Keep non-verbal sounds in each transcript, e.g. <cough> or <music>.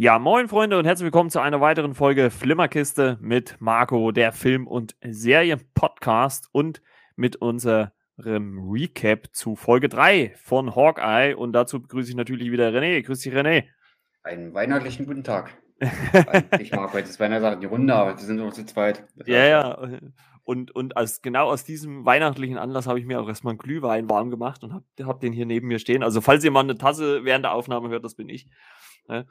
Ja, moin Freunde und herzlich willkommen zu einer weiteren Folge Flimmerkiste mit Marco, der Film- und Serien-Podcast und mit unserem Recap zu Folge 3 von Hawkeye. Und dazu begrüße ich natürlich wieder René. Grüß dich, René. Einen weihnachtlichen guten Tag. <laughs> ich mag heute das Weihnachten die Runde, aber wir sind nur zu zweit. Ja, ja. Und, und als, genau aus diesem weihnachtlichen Anlass habe ich mir auch erstmal einen Glühwein warm gemacht und habe hab den hier neben mir stehen. Also, falls ihr mal eine Tasse während der Aufnahme hört, das bin ich. Ne?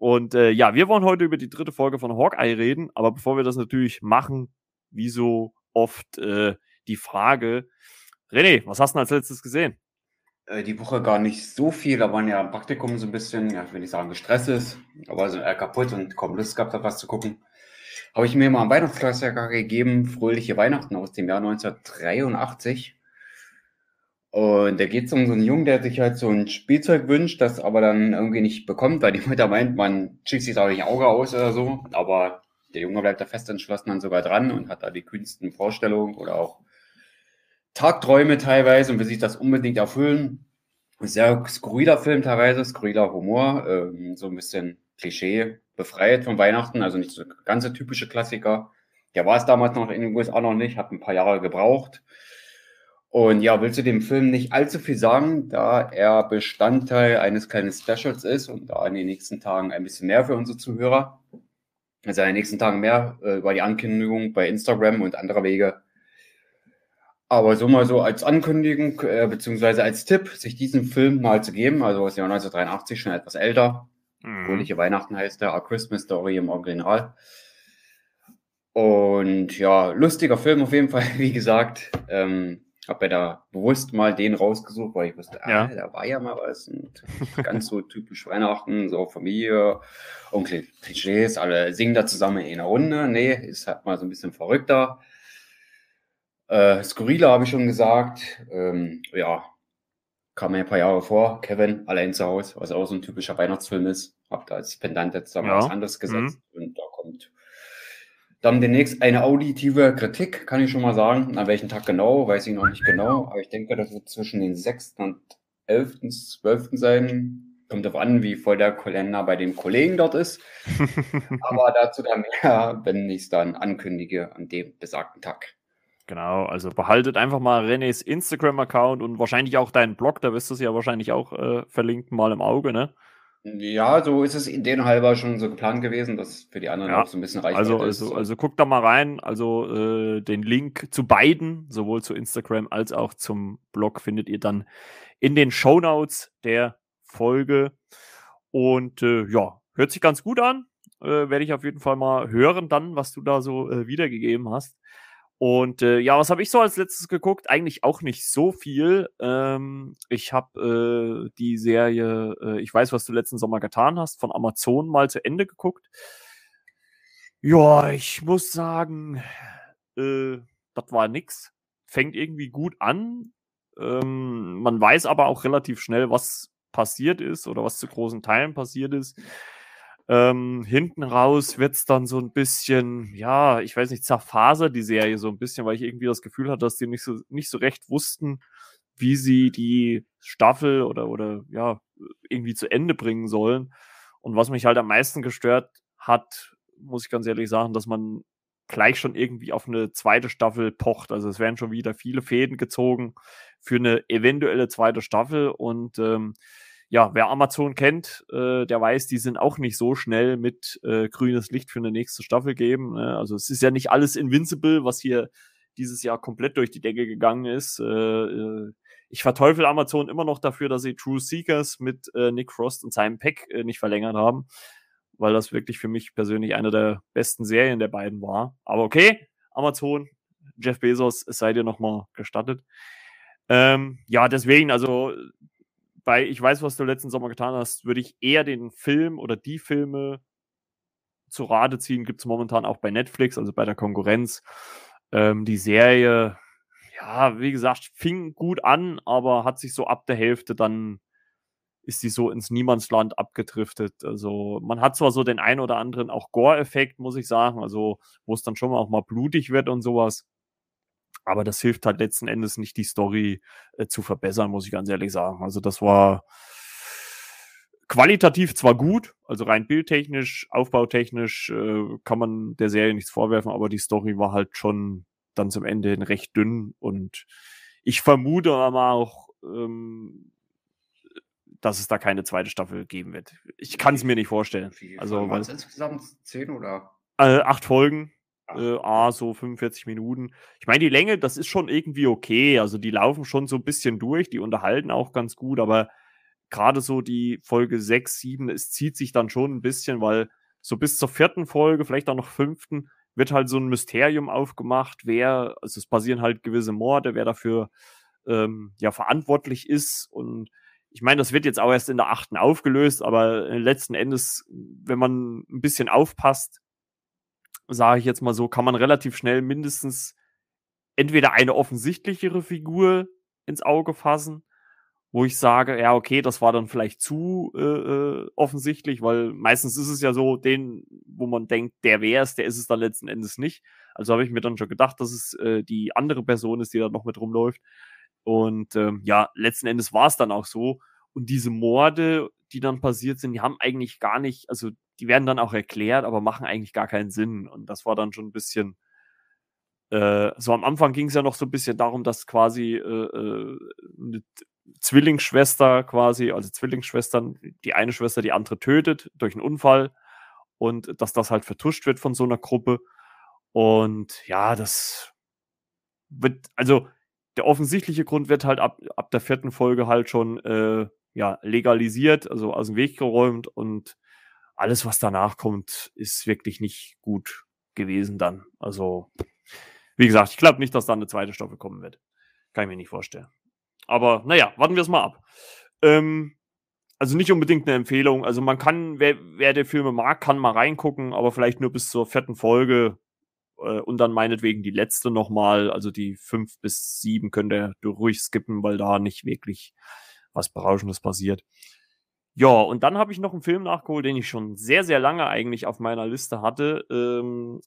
Und äh, ja, wir wollen heute über die dritte Folge von Hawkeye reden, aber bevor wir das natürlich machen, wie so oft äh, die Frage, René, was hast du als letztes gesehen? Äh, die Woche gar nicht so viel, da waren ja im Praktikum so ein bisschen, ja, will ich sagen, gestresst ist, aber so eher kaputt und kaum Lust gehabt hat, was zu gucken. Habe ich mir mal ein Weihnachtsklassiker gegeben, Fröhliche Weihnachten aus dem Jahr 1983. Und da geht es um so einen Jungen, der sich halt so ein Spielzeug wünscht, das aber dann irgendwie nicht bekommt, weil die Mutter meint, man schießt sich da nicht Auge aus oder so. Aber der Junge bleibt da fest entschlossen dann sogar dran und hat da die kühnsten Vorstellungen oder auch Tagträume teilweise und will sich das unbedingt erfüllen. Sehr skurriler Film teilweise, skurriler Humor, ähm, so ein bisschen Klischee befreit von Weihnachten, also nicht so ganz so typische Klassiker. Der war es damals noch in den USA noch nicht, hat ein paar Jahre gebraucht. Und ja, will zu dem Film nicht allzu viel sagen, da er Bestandteil eines kleinen Specials ist und da in den nächsten Tagen ein bisschen mehr für unsere Zuhörer. Also in den nächsten Tagen mehr äh, über die Ankündigung bei Instagram und anderer Wege. Aber so mal so als Ankündigung, äh, beziehungsweise als Tipp, sich diesen Film mal zu geben, also ist ja 1983 schon etwas älter. Mhm. Fröhliche Weihnachten heißt der, A Christmas Story im Original. Und ja, lustiger Film auf jeden Fall, <laughs> wie gesagt. Ähm, habe mir da bewusst mal den rausgesucht, weil ich wusste, ah, da war ja mal was. Und ganz so typisch Weihnachten, so Familie, Onkel Klischees, alle singen da zusammen in einer Runde. Nee, ist halt mal so ein bisschen verrückter. Äh, Skurriler habe ich schon gesagt. Ähm, ja, kam mir ein paar Jahre vor. Kevin, allein zu Hause, was auch so ein typischer Weihnachtsfilm ist. Hab da als Pendant jetzt da ja. was anderes gesetzt. Mhm. Und da dann demnächst eine auditive Kritik, kann ich schon mal sagen. An welchem Tag genau, weiß ich noch nicht genau. Aber ich denke, das wird zwischen den 6. und 11., 12. sein. Kommt darauf an, wie voll der Kalender bei den Kollegen dort ist. <laughs> Aber dazu dann mehr, wenn ich es dann ankündige an dem besagten Tag. Genau, also behaltet einfach mal Renés Instagram-Account und wahrscheinlich auch deinen Blog, da wirst du es ja wahrscheinlich auch äh, verlinken, mal im Auge, ne? Ja, so ist es in den halber schon so geplant gewesen, dass für die anderen ja. auch so ein bisschen reicht. Also, also, ist. also guckt da mal rein. Also äh, den Link zu beiden, sowohl zu Instagram als auch zum Blog, findet ihr dann in den Show Notes der Folge. Und äh, ja, hört sich ganz gut an. Äh, Werde ich auf jeden Fall mal hören, dann, was du da so äh, wiedergegeben hast. Und äh, ja, was habe ich so als letztes geguckt? Eigentlich auch nicht so viel. Ähm, ich habe äh, die Serie, äh, ich weiß, was du letzten Sommer getan hast, von Amazon mal zu Ende geguckt. Ja, ich muss sagen, äh, das war nix. Fängt irgendwie gut an. Ähm, man weiß aber auch relativ schnell, was passiert ist oder was zu großen Teilen passiert ist. Ähm, hinten raus wird es dann so ein bisschen, ja, ich weiß nicht, zerfasert die Serie so ein bisschen, weil ich irgendwie das Gefühl hatte, dass die nicht so, nicht so recht wussten, wie sie die Staffel oder, oder ja, irgendwie zu Ende bringen sollen. Und was mich halt am meisten gestört hat, muss ich ganz ehrlich sagen, dass man gleich schon irgendwie auf eine zweite Staffel pocht. Also es werden schon wieder viele Fäden gezogen für eine eventuelle zweite Staffel und ähm, ja, wer Amazon kennt, äh, der weiß, die sind auch nicht so schnell mit äh, grünes Licht für eine nächste Staffel geben. Ne? Also es ist ja nicht alles Invincible, was hier dieses Jahr komplett durch die Decke gegangen ist. Äh, äh ich verteufel Amazon immer noch dafür, dass sie True Seekers mit äh, Nick Frost und Simon Peck äh, nicht verlängert haben, weil das wirklich für mich persönlich eine der besten Serien der beiden war. Aber okay, Amazon, Jeff Bezos, es sei dir nochmal gestattet. Ähm, ja, deswegen, also bei Ich weiß, was du letzten Sommer getan hast, würde ich eher den Film oder die Filme zu Rate ziehen. Gibt es momentan auch bei Netflix, also bei der Konkurrenz. Ähm, die Serie, ja, wie gesagt, fing gut an, aber hat sich so ab der Hälfte dann ist die so ins Niemandsland abgedriftet. Also man hat zwar so den ein oder anderen auch Gore-Effekt, muss ich sagen, also wo es dann schon auch mal blutig wird und sowas. Aber das hilft halt letzten Endes nicht, die Story äh, zu verbessern, muss ich ganz ehrlich sagen. Also das war qualitativ zwar gut, also rein bildtechnisch, aufbautechnisch äh, kann man der Serie nichts vorwerfen, aber die Story war halt schon dann zum Ende hin recht dünn und ich vermute aber auch, ähm, dass es da keine zweite Staffel geben wird. Ich kann es mir nicht vorstellen. Wie Also, waren weil, es insgesamt zehn oder? äh, acht Folgen. Äh, A, so 45 Minuten. Ich meine, die Länge, das ist schon irgendwie okay. Also, die laufen schon so ein bisschen durch, die unterhalten auch ganz gut, aber gerade so die Folge 6, 7, es zieht sich dann schon ein bisschen, weil so bis zur vierten Folge, vielleicht auch noch fünften, wird halt so ein Mysterium aufgemacht, wer, also es passieren halt gewisse Morde, wer dafür ähm, ja verantwortlich ist. Und ich meine, das wird jetzt auch erst in der achten aufgelöst, aber äh, letzten Endes, wenn man ein bisschen aufpasst, sage ich jetzt mal so, kann man relativ schnell mindestens entweder eine offensichtlichere Figur ins Auge fassen, wo ich sage, ja, okay, das war dann vielleicht zu äh, äh, offensichtlich, weil meistens ist es ja so, den, wo man denkt, der wäre es, der ist es dann letzten Endes nicht. Also habe ich mir dann schon gedacht, dass es äh, die andere Person ist, die da noch mit rumläuft. Und ähm, ja, letzten Endes war es dann auch so. Und diese Morde, die dann passiert sind, die haben eigentlich gar nicht, also die werden dann auch erklärt, aber machen eigentlich gar keinen Sinn. Und das war dann schon ein bisschen, äh, so am Anfang ging es ja noch so ein bisschen darum, dass quasi äh, äh, eine Zwillingsschwester quasi, also Zwillingsschwestern, die eine Schwester die andere tötet durch einen Unfall und dass das halt vertuscht wird von so einer Gruppe. Und ja, das wird, also der offensichtliche Grund wird halt ab, ab der vierten Folge halt schon äh, ja, legalisiert, also aus dem Weg geräumt und alles, was danach kommt, ist wirklich nicht gut gewesen dann. Also, wie gesagt, ich glaube nicht, dass da eine zweite Staffel kommen wird. Kann ich mir nicht vorstellen. Aber naja, warten wir es mal ab. Ähm, also nicht unbedingt eine Empfehlung. Also man kann, wer, wer der Filme mag, kann mal reingucken, aber vielleicht nur bis zur vierten Folge äh, und dann meinetwegen die letzte nochmal. Also die fünf bis sieben könnt ihr ruhig skippen, weil da nicht wirklich was Berauschendes passiert. Ja, und dann habe ich noch einen Film nachgeholt, den ich schon sehr, sehr lange eigentlich auf meiner Liste hatte. Ähm,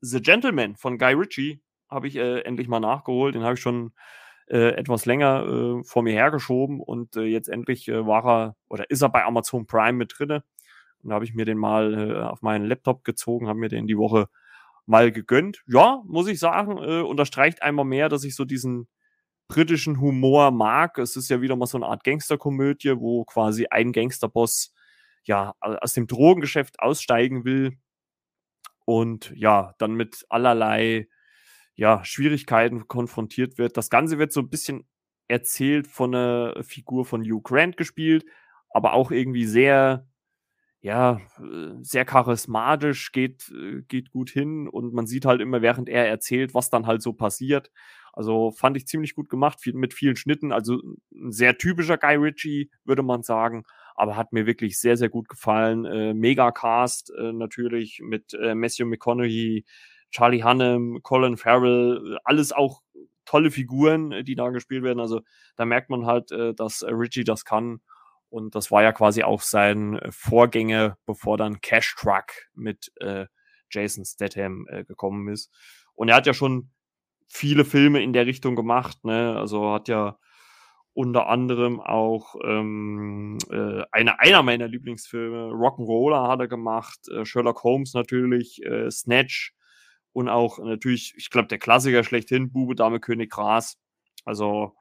The Gentleman von Guy Ritchie habe ich äh, endlich mal nachgeholt. Den habe ich schon äh, etwas länger äh, vor mir hergeschoben und äh, jetzt endlich äh, war er oder ist er bei Amazon Prime mit drinne. Und da habe ich mir den mal äh, auf meinen Laptop gezogen, habe mir den die Woche mal gegönnt. Ja, muss ich sagen, unterstreicht einmal mehr, dass ich so diesen britischen Humor mag. Es ist ja wieder mal so eine Art Gangsterkomödie, wo quasi ein Gangsterboss ja aus dem Drogengeschäft aussteigen will und ja, dann mit allerlei ja, Schwierigkeiten konfrontiert wird. Das Ganze wird so ein bisschen erzählt von einer Figur von Hugh Grant gespielt, aber auch irgendwie sehr, ja, äh, sehr charismatisch, geht, äh, geht gut hin und man sieht halt immer, während er erzählt, was dann halt so passiert. Also fand ich ziemlich gut gemacht, viel, mit vielen Schnitten. Also ein sehr typischer Guy Ritchie, würde man sagen, aber hat mir wirklich sehr, sehr gut gefallen. Äh, Mega Cast äh, natürlich mit äh, Matthew McConaughey, Charlie Hunnam, Colin Farrell, alles auch tolle Figuren, äh, die da gespielt werden. Also da merkt man halt, äh, dass äh, Richie das kann. Und das war ja quasi auch sein äh, Vorgänger, bevor dann Cash Truck mit äh, Jason Statham äh, gekommen ist. Und er hat ja schon viele Filme in der Richtung gemacht. Ne? Also hat ja unter anderem auch ähm, äh, eine, einer meiner Lieblingsfilme, Rock'n'Roller hat er gemacht, äh, Sherlock Holmes natürlich, äh, Snatch und auch natürlich, ich glaube, der Klassiker schlechthin, Bube, Dame, König, Gras. Also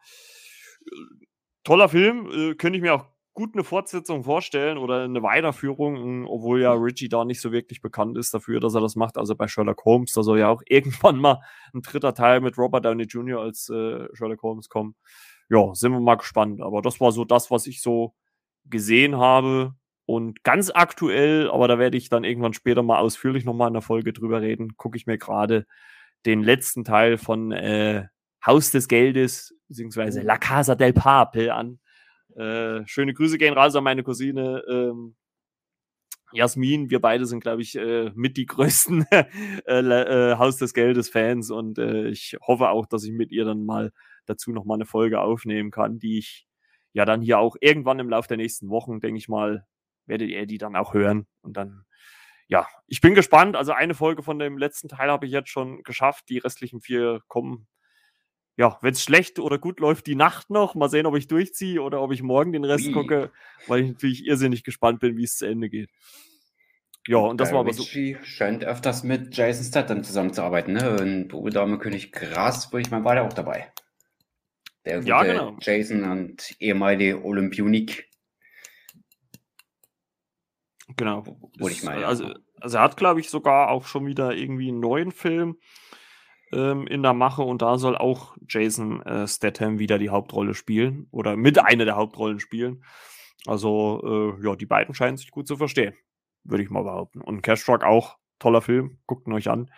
äh, toller Film, äh, könnte ich mir auch gut eine Fortsetzung vorstellen oder eine Weiterführung, obwohl ja Richie da nicht so wirklich bekannt ist dafür, dass er das macht. Also bei Sherlock Holmes, da soll ja auch <laughs> irgendwann mal ein dritter Teil mit Robert Downey Jr. als äh, Sherlock Holmes kommen. Ja, sind wir mal gespannt. Aber das war so das, was ich so gesehen habe. Und ganz aktuell, aber da werde ich dann irgendwann später mal ausführlich nochmal in der Folge drüber reden, gucke ich mir gerade den letzten Teil von äh, Haus des Geldes, beziehungsweise La Casa del Papel an. Äh, schöne Grüße gehen raus an meine Cousine ähm, Jasmin. Wir beide sind, glaube ich, äh, mit die größten <laughs> äh, äh, Haus des Geldes Fans und äh, ich hoffe auch, dass ich mit ihr dann mal dazu noch mal eine Folge aufnehmen kann, die ich ja dann hier auch irgendwann im Laufe der nächsten Wochen, denke ich mal, werdet ihr die dann auch hören und dann ja, ich bin gespannt. Also eine Folge von dem letzten Teil habe ich jetzt schon geschafft. Die restlichen vier kommen ja, wenn es schlecht oder gut läuft, die Nacht noch. Mal sehen, ob ich durchziehe oder ob ich morgen den Rest Ui. gucke, weil ich natürlich irrsinnig gespannt bin, wie es zu Ende geht. Ja, und das Guy war aber so. scheint öfters mit Jason Statham zusammenzuarbeiten, ne? Und Bube Dame König Gras, würde ich mal, war der auch dabei. Der gute ja, genau. Jason und ehemalige Olympionik. Genau. Würde ich mal. Also, also er hat, glaube ich, sogar auch schon wieder irgendwie einen neuen Film ähm, in der Mache und da soll auch Jason äh, Statham wieder die Hauptrolle spielen oder mit einer der Hauptrollen spielen. Also, äh, ja, die beiden scheinen sich gut zu verstehen, würde ich mal behaupten. Und Cash Truck auch, toller Film, guckt ihn euch an.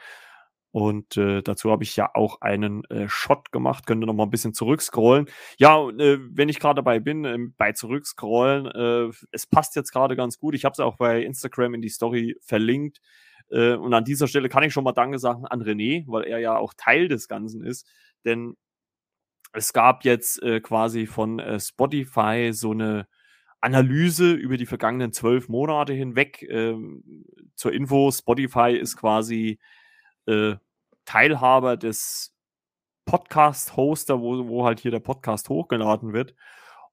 Und äh, dazu habe ich ja auch einen äh, Shot gemacht. Könnt ihr noch mal ein bisschen zurückscrollen. Ja, äh, wenn ich gerade dabei bin, äh, bei zurückscrollen, äh, es passt jetzt gerade ganz gut. Ich habe es auch bei Instagram in die Story verlinkt. Äh, und an dieser Stelle kann ich schon mal Danke sagen an René, weil er ja auch Teil des Ganzen ist. Denn es gab jetzt äh, quasi von äh, Spotify so eine Analyse über die vergangenen zwölf Monate hinweg. Ähm, zur Info, Spotify ist quasi Teilhaber des Podcast-Hoster, wo, wo halt hier der Podcast hochgeladen wird.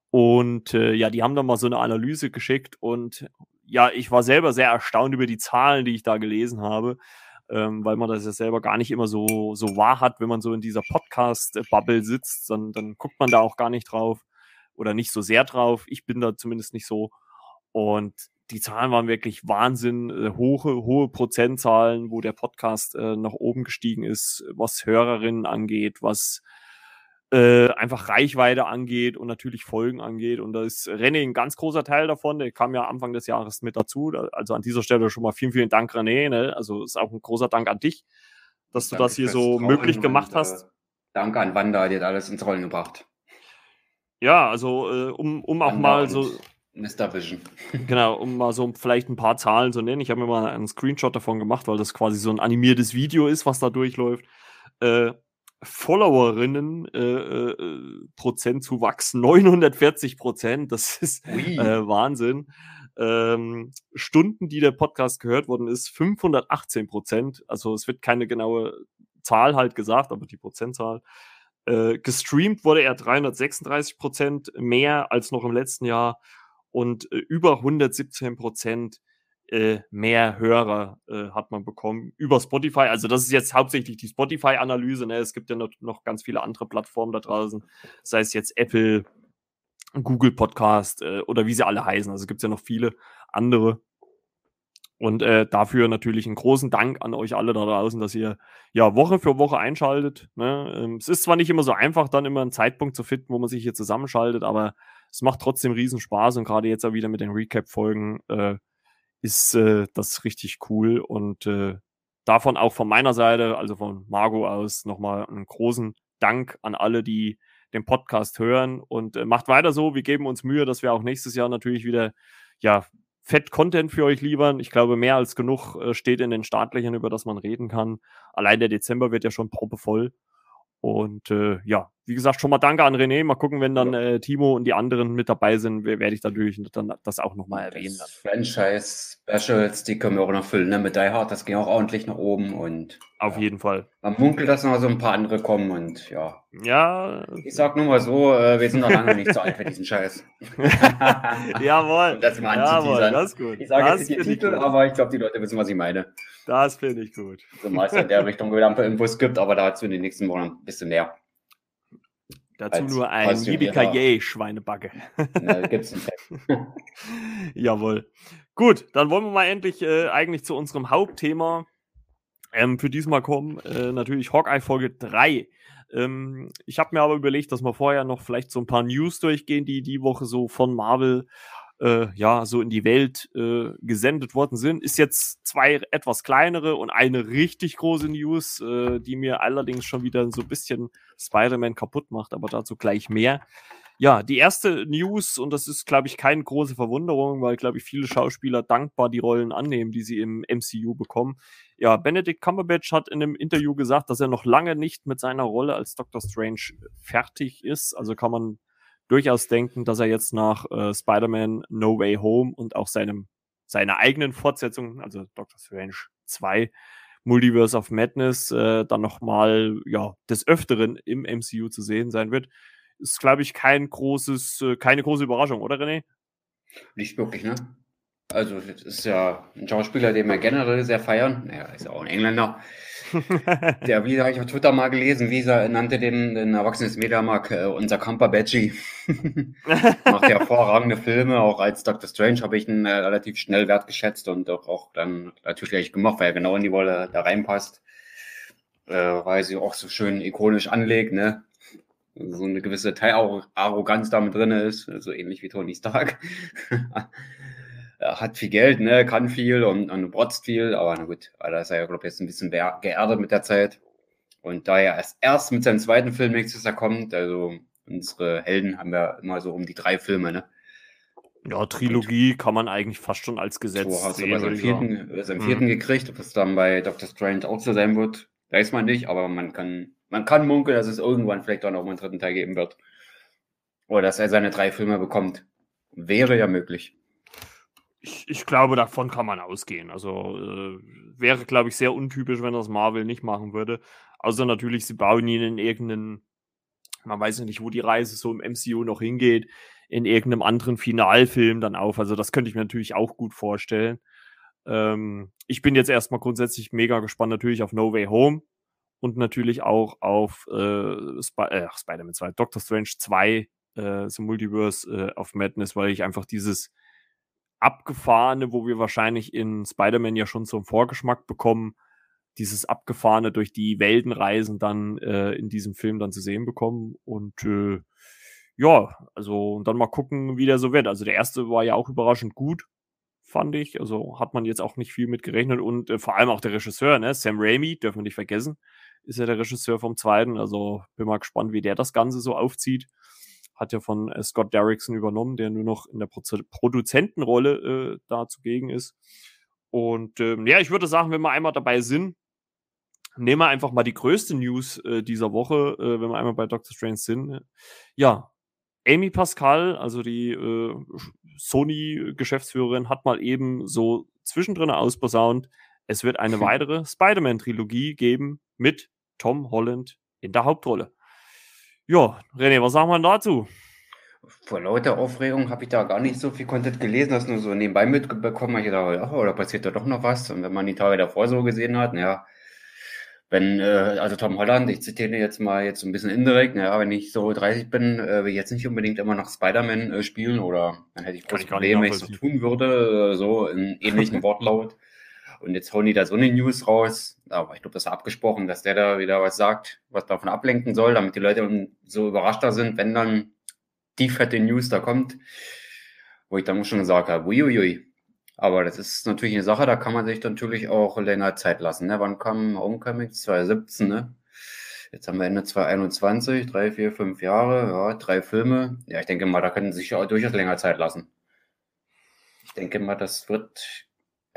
Und äh, ja, die haben dann mal so eine Analyse geschickt und ja, ich war selber sehr erstaunt über die Zahlen, die ich da gelesen habe, ähm, weil man das ja selber gar nicht immer so, so wahr hat, wenn man so in dieser Podcast-Bubble sitzt, dann, dann guckt man da auch gar nicht drauf oder nicht so sehr drauf. Ich bin da zumindest nicht so. Und die Zahlen waren wirklich Wahnsinn, äh, hohe, hohe Prozentzahlen, wo der Podcast äh, nach oben gestiegen ist, was Hörerinnen angeht, was äh, einfach Reichweite angeht und natürlich Folgen angeht. Und da ist René ein ganz großer Teil davon. Der kam ja Anfang des Jahres mit dazu. Also an dieser Stelle schon mal vielen, vielen Dank, René. Ne? Also ist auch ein großer Dank an dich, dass Danke du das hier so möglich gemacht und, hast. Äh, danke an Wanda, die hat alles ins Rollen gebracht. Ja, also äh, um, um auch Wanda mal so. Mr. Vision. <laughs> Genau, um mal so vielleicht ein paar Zahlen zu nennen. Ich habe mir mal einen Screenshot davon gemacht, weil das quasi so ein animiertes Video ist, was da durchläuft. Äh, Followerinnen äh, äh, Prozentzuwachs 940 Prozent. Das ist äh, Wahnsinn. Ähm, Stunden, die der Podcast gehört worden ist, 518 Prozent. Also es wird keine genaue Zahl halt gesagt, aber die Prozentzahl. Äh, gestreamt wurde er 336 Prozent mehr als noch im letzten Jahr und äh, über 117 Prozent äh, mehr Hörer äh, hat man bekommen über Spotify. Also das ist jetzt hauptsächlich die Spotify-Analyse. Ne? Es gibt ja noch, noch ganz viele andere Plattformen da draußen, sei es jetzt Apple, Google Podcast äh, oder wie sie alle heißen. Also gibt ja noch viele andere. Und äh, dafür natürlich einen großen Dank an euch alle da draußen, dass ihr ja Woche für Woche einschaltet. Ne? Ähm, es ist zwar nicht immer so einfach, dann immer einen Zeitpunkt zu finden, wo man sich hier zusammenschaltet, aber es macht trotzdem riesen Spaß und gerade jetzt auch wieder mit den Recap-Folgen äh, ist äh, das richtig cool und äh, davon auch von meiner Seite, also von Margot aus, nochmal einen großen Dank an alle, die den Podcast hören und äh, macht weiter so. Wir geben uns Mühe, dass wir auch nächstes Jahr natürlich wieder ja fett Content für euch liefern. Ich glaube, mehr als genug äh, steht in den staatlichen, über das man reden kann. Allein der Dezember wird ja schon proppevoll. Und äh, ja, wie gesagt, schon mal danke an René. Mal gucken, wenn dann äh, Timo und die anderen mit dabei sind, werde ich natürlich dann das auch nochmal erwähnen. Franchise-Specials, die können wir auch noch füllen. Ne? Mit Die Hard, das ging auch ordentlich nach oben. und Auf ja. jeden Fall. Man munkelt, dass noch so ein paar andere kommen und ja. Ja. Ich sag nur mal so, äh, wir sind noch lange nicht so alt für diesen Scheiß. <laughs> <laughs> Jawohl. Und das Jawohl, das ist gut. Ich sage jetzt nicht den Titel, aber ich glaube, die Leute wissen, was ich meine. Das finde ich gut. Zumal es in der Richtung wieder ein paar Infos gibt, aber dazu in den nächsten Wochen ein bisschen mehr. Dazu als nur ein Yippie Schweinebacke. Ja, gibt's nicht. <laughs> Jawohl. Gut, dann wollen wir mal endlich äh, eigentlich zu unserem Hauptthema ähm, für diesmal kommen. Äh, natürlich Hawkeye Folge 3. Ähm, ich habe mir aber überlegt, dass wir vorher noch vielleicht so ein paar News durchgehen, die die Woche so von Marvel äh, ja so in die Welt äh, gesendet worden sind. Ist jetzt zwei etwas kleinere und eine richtig große News, äh, die mir allerdings schon wieder so ein bisschen Spider-Man kaputt macht, aber dazu gleich mehr. Ja, die erste News, und das ist, glaube ich, keine große Verwunderung, weil, glaube ich, viele Schauspieler dankbar die Rollen annehmen, die sie im MCU bekommen. Ja, Benedict Cumberbatch hat in einem Interview gesagt, dass er noch lange nicht mit seiner Rolle als Doctor Strange fertig ist. Also kann man durchaus denken, dass er jetzt nach äh, Spider-Man No Way Home und auch seinem, seiner eigenen Fortsetzung, also Doctor Strange 2, Multiverse of Madness äh, dann nochmal ja, des Öfteren im MCU zu sehen sein wird. Ist, glaube ich, kein großes, äh, keine große Überraschung, oder René? Nicht wirklich, ne? Also, das ist ja ein Schauspieler, den wir generell sehr feiern. Naja, ist ja auch ein Engländer. <laughs> Der, wie habe ich auf Twitter mal gelesen, wie er nannte den, den erwachsenes Mediamarkt äh, unser Camper Badgie. <laughs> Macht hervorragende Filme, auch als Doctor Strange habe ich ihn äh, relativ schnell wertgeschätzt und auch, auch dann natürlich gemacht, weil er genau in die Wolle da reinpasst. Äh, weil sie auch so schön ikonisch anlegt, ne? So eine gewisse Teilarroganz damit drin ist, so ähnlich wie Tony Stark. Hat viel Geld, ne, kann viel und, und brotzt viel, aber na gut, da ist er ja, glaube ich, jetzt ein bisschen geerdet mit der Zeit. Und da er erst, erst mit seinem zweiten Film nächstes Jahr kommt, also unsere Helden haben ja immer so um die drei Filme, ne? Ja, Trilogie und, kann man eigentlich fast schon als Gesetz so, hast sehen. Du bei seinem vierten, seinem vierten mhm. gekriegt, ob das dann bei Doctor Strange auch so sein wird, weiß man nicht, aber man kann, man kann munkeln, dass es irgendwann vielleicht auch noch mal einen dritten Teil geben wird. Oder dass er seine drei Filme bekommt. Wäre ja möglich ich, ich glaube, davon kann man ausgehen. Also äh, wäre, glaube ich, sehr untypisch, wenn das Marvel nicht machen würde. Außer natürlich, sie bauen ihn in irgendeinen, man weiß nicht, wo die Reise so im MCU noch hingeht, in irgendeinem anderen Finalfilm dann auf. Also das könnte ich mir natürlich auch gut vorstellen. Ähm, ich bin jetzt erstmal grundsätzlich mega gespannt natürlich auf No Way Home und natürlich auch auf äh, Sp äh, Spider-Man 2, Doctor Strange 2, äh, so Multiverse äh, of Madness, weil ich einfach dieses abgefahrene, wo wir wahrscheinlich in Spider-Man ja schon einen Vorgeschmack bekommen, dieses abgefahrene durch die Weltenreisen dann äh, in diesem Film dann zu sehen bekommen. Und äh, ja, also dann mal gucken, wie der so wird. Also der erste war ja auch überraschend gut, fand ich. Also hat man jetzt auch nicht viel mit gerechnet. Und äh, vor allem auch der Regisseur, ne? Sam Raimi, dürfen wir nicht vergessen, ist ja der Regisseur vom zweiten. Also bin mal gespannt, wie der das Ganze so aufzieht hat ja von äh, Scott Derrickson übernommen, der nur noch in der Pro Produzentenrolle äh, da zugegen ist. Und ähm, ja, ich würde sagen, wenn wir einmal dabei sind, nehmen wir einfach mal die größte News äh, dieser Woche, äh, wenn wir einmal bei Doctor Strange sind. Ja, Amy Pascal, also die äh, Sony-Geschäftsführerin, hat mal eben so zwischendrin ausposaunt, es wird eine <laughs> weitere Spider-Man-Trilogie geben mit Tom Holland in der Hauptrolle. Ja, René, was sagen wir dazu? Vor lauter Aufregung habe ich da gar nicht so viel Content gelesen, das nur so nebenbei mitbekommen. Ich dachte, ja, oder passiert da doch noch was? Und wenn man die Tage davor so gesehen hat, ja, wenn, äh, also Tom Holland, ich zitiere jetzt mal jetzt so ein bisschen indirekt, naja, wenn ich so 30 bin, äh, will ich jetzt nicht unbedingt immer noch Spider-Man äh, spielen oder dann hätte ich große Probleme, wenn ich so tun würde, äh, so in ähnlichen <laughs> Wortlaut. Und jetzt hauen die da so eine News raus. Aber ich glaube, das war abgesprochen, dass der da wieder was sagt, was davon ablenken soll, damit die Leute so überraschter sind, wenn dann die fette News da kommt. Wo ich dann schon gesagt habe, uiuiui. Aber das ist natürlich eine Sache, da kann man sich natürlich auch länger Zeit lassen. Ne? Wann kam Homecoming? 2017, ne? Jetzt haben wir Ende 2021, drei, vier, fünf Jahre, ja, drei Filme. Ja, ich denke mal, da können sich auch durchaus länger Zeit lassen. Ich denke mal, das wird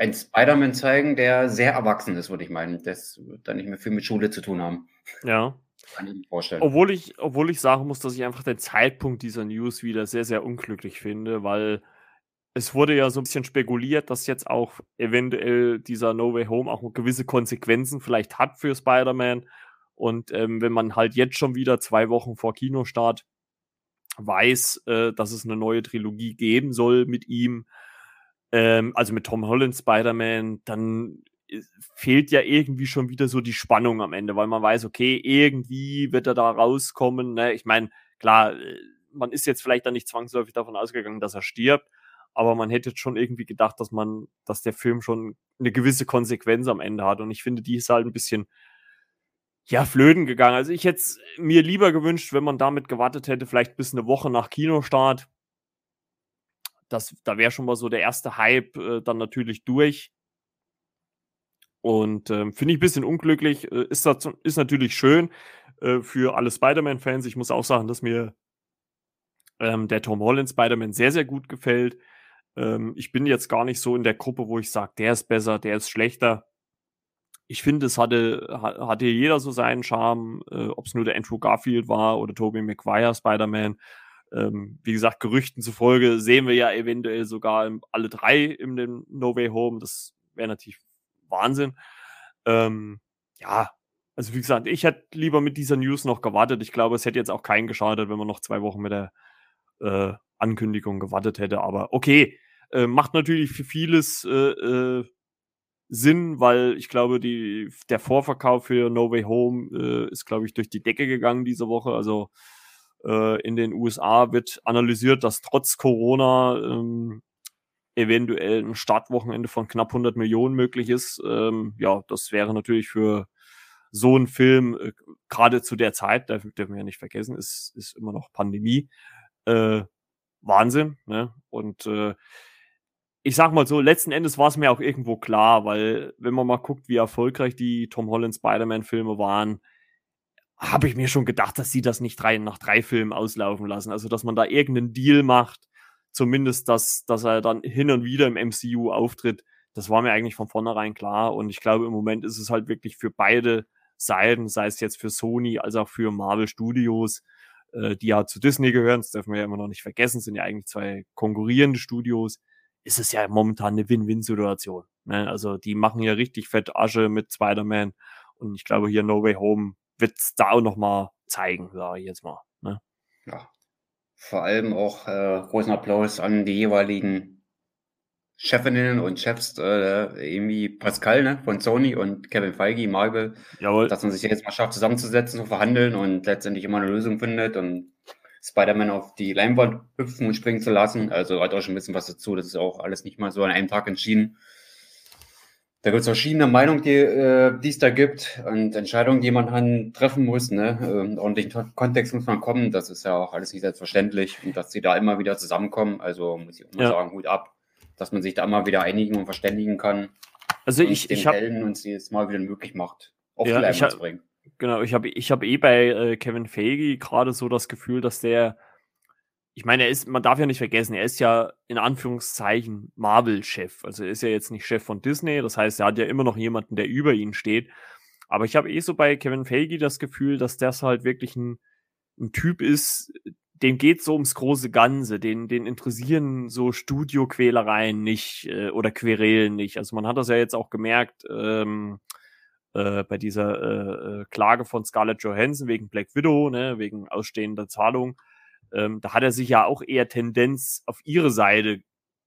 ein Spider-Man zeigen, der sehr erwachsen ist, würde ich meinen. Das wird dann nicht mehr viel mit Schule zu tun haben. Ja. Kann ich mir vorstellen. Obwohl ich, obwohl ich sagen muss, dass ich einfach den Zeitpunkt dieser News wieder sehr, sehr unglücklich finde, weil es wurde ja so ein bisschen spekuliert, dass jetzt auch eventuell dieser No Way Home auch gewisse Konsequenzen vielleicht hat für Spider-Man. Und ähm, wenn man halt jetzt schon wieder zwei Wochen vor Kinostart weiß, äh, dass es eine neue Trilogie geben soll mit ihm, ähm, also mit Tom Holland Spider-Man, dann äh, fehlt ja irgendwie schon wieder so die Spannung am Ende, weil man weiß, okay, irgendwie wird er da rauskommen. Ne? Ich meine, klar, äh, man ist jetzt vielleicht dann nicht zwangsläufig davon ausgegangen, dass er stirbt, aber man hätte schon irgendwie gedacht, dass man, dass der Film schon eine gewisse Konsequenz am Ende hat. Und ich finde, die ist halt ein bisschen, ja, flöten gegangen. Also ich hätte mir lieber gewünscht, wenn man damit gewartet hätte, vielleicht bis eine Woche nach Kinostart, das, da wäre schon mal so der erste Hype äh, dann natürlich durch. Und ähm, finde ich ein bisschen unglücklich. Äh, ist, das, ist natürlich schön äh, für alle Spider-Man-Fans. Ich muss auch sagen, dass mir ähm, der Tom Holland Spider-Man sehr, sehr gut gefällt. Ähm, ich bin jetzt gar nicht so in der Gruppe, wo ich sage, der ist besser, der ist schlechter. Ich finde, es hatte, hatte jeder so seinen Charme, äh, ob es nur der Andrew Garfield war oder Tobey Maguire Spider-Man. Ähm, wie gesagt, Gerüchten zufolge sehen wir ja eventuell sogar alle drei in dem No Way Home. Das wäre natürlich Wahnsinn. Ähm, ja, also wie gesagt, ich hätte lieber mit dieser News noch gewartet. Ich glaube, es hätte jetzt auch keinen geschadet, wenn man noch zwei Wochen mit der äh, Ankündigung gewartet hätte. Aber okay, äh, macht natürlich für vieles äh, äh, Sinn, weil ich glaube, die, der Vorverkauf für No Way Home äh, ist, glaube ich, durch die Decke gegangen diese Woche. Also äh, in den USA wird analysiert, dass trotz Corona ähm, eventuell ein Startwochenende von knapp 100 Millionen möglich ist. Ähm, ja, das wäre natürlich für so ein Film, äh, gerade zu der Zeit, da dürfen wir ja nicht vergessen, ist, ist immer noch Pandemie, äh, Wahnsinn. Ne? Und äh, ich sag mal so, letzten Endes war es mir auch irgendwo klar, weil wenn man mal guckt, wie erfolgreich die Tom Holland Spider-Man-Filme waren, habe ich mir schon gedacht, dass sie das nicht drei, nach drei Filmen auslaufen lassen. Also, dass man da irgendeinen Deal macht, zumindest, dass, dass er dann hin und wieder im MCU auftritt, das war mir eigentlich von vornherein klar. Und ich glaube, im Moment ist es halt wirklich für beide Seiten, sei es jetzt für Sony als auch für Marvel Studios, äh, die ja zu Disney gehören, das dürfen wir ja immer noch nicht vergessen, sind ja eigentlich zwei konkurrierende Studios, ist es ja momentan eine Win-Win-Situation. Ne? Also die machen ja richtig fett Asche mit Spider-Man und ich glaube hier No Way Home wird es da auch nochmal zeigen, sage ich jetzt mal. Ne? Ja, vor allem auch äh, großen Applaus an die jeweiligen Chefinnen und Chefs, äh, irgendwie Pascal ne, von Sony und Kevin Feige, Marvel, Jawohl. dass man sich jetzt mal schafft, zusammenzusetzen, zu verhandeln und letztendlich immer eine Lösung findet und Spider-Man auf die Leinwand hüpfen und springen zu lassen. Also hat auch schon ein bisschen was dazu. Das ist auch alles nicht mal so an einem Tag entschieden. Da gibt es verschiedene Meinungen, die äh, es da gibt und Entscheidungen, die man treffen muss. Ne? Ähm, ordentlichen Kontext muss man kommen. Das ist ja auch alles nicht selbstverständlich. Und dass sie da immer wieder zusammenkommen, also muss ich immer ja. sagen, Hut ab dass man sich da mal wieder einigen und verständigen kann. Also ich, den ich habe und sie es mal wieder möglich macht, auf ja, die zu bringen. Genau, ich habe ich hab eh bei äh, Kevin Feige gerade so das Gefühl, dass der, ich meine, er ist, man darf ja nicht vergessen, er ist ja in Anführungszeichen Marvel-Chef. Also er ist ja jetzt nicht Chef von Disney, das heißt, er hat ja immer noch jemanden, der über ihn steht. Aber ich habe eh so bei Kevin Feige das Gefühl, dass das halt wirklich ein, ein Typ ist, dem geht so ums große Ganze, den, den interessieren so Studioquälereien nicht äh, oder Querelen nicht. Also man hat das ja jetzt auch gemerkt ähm, äh, bei dieser äh, äh Klage von Scarlett Johansson wegen Black Widow, ne, wegen ausstehender Zahlung. Ähm, da hat er sich ja auch eher Tendenz auf ihre Seite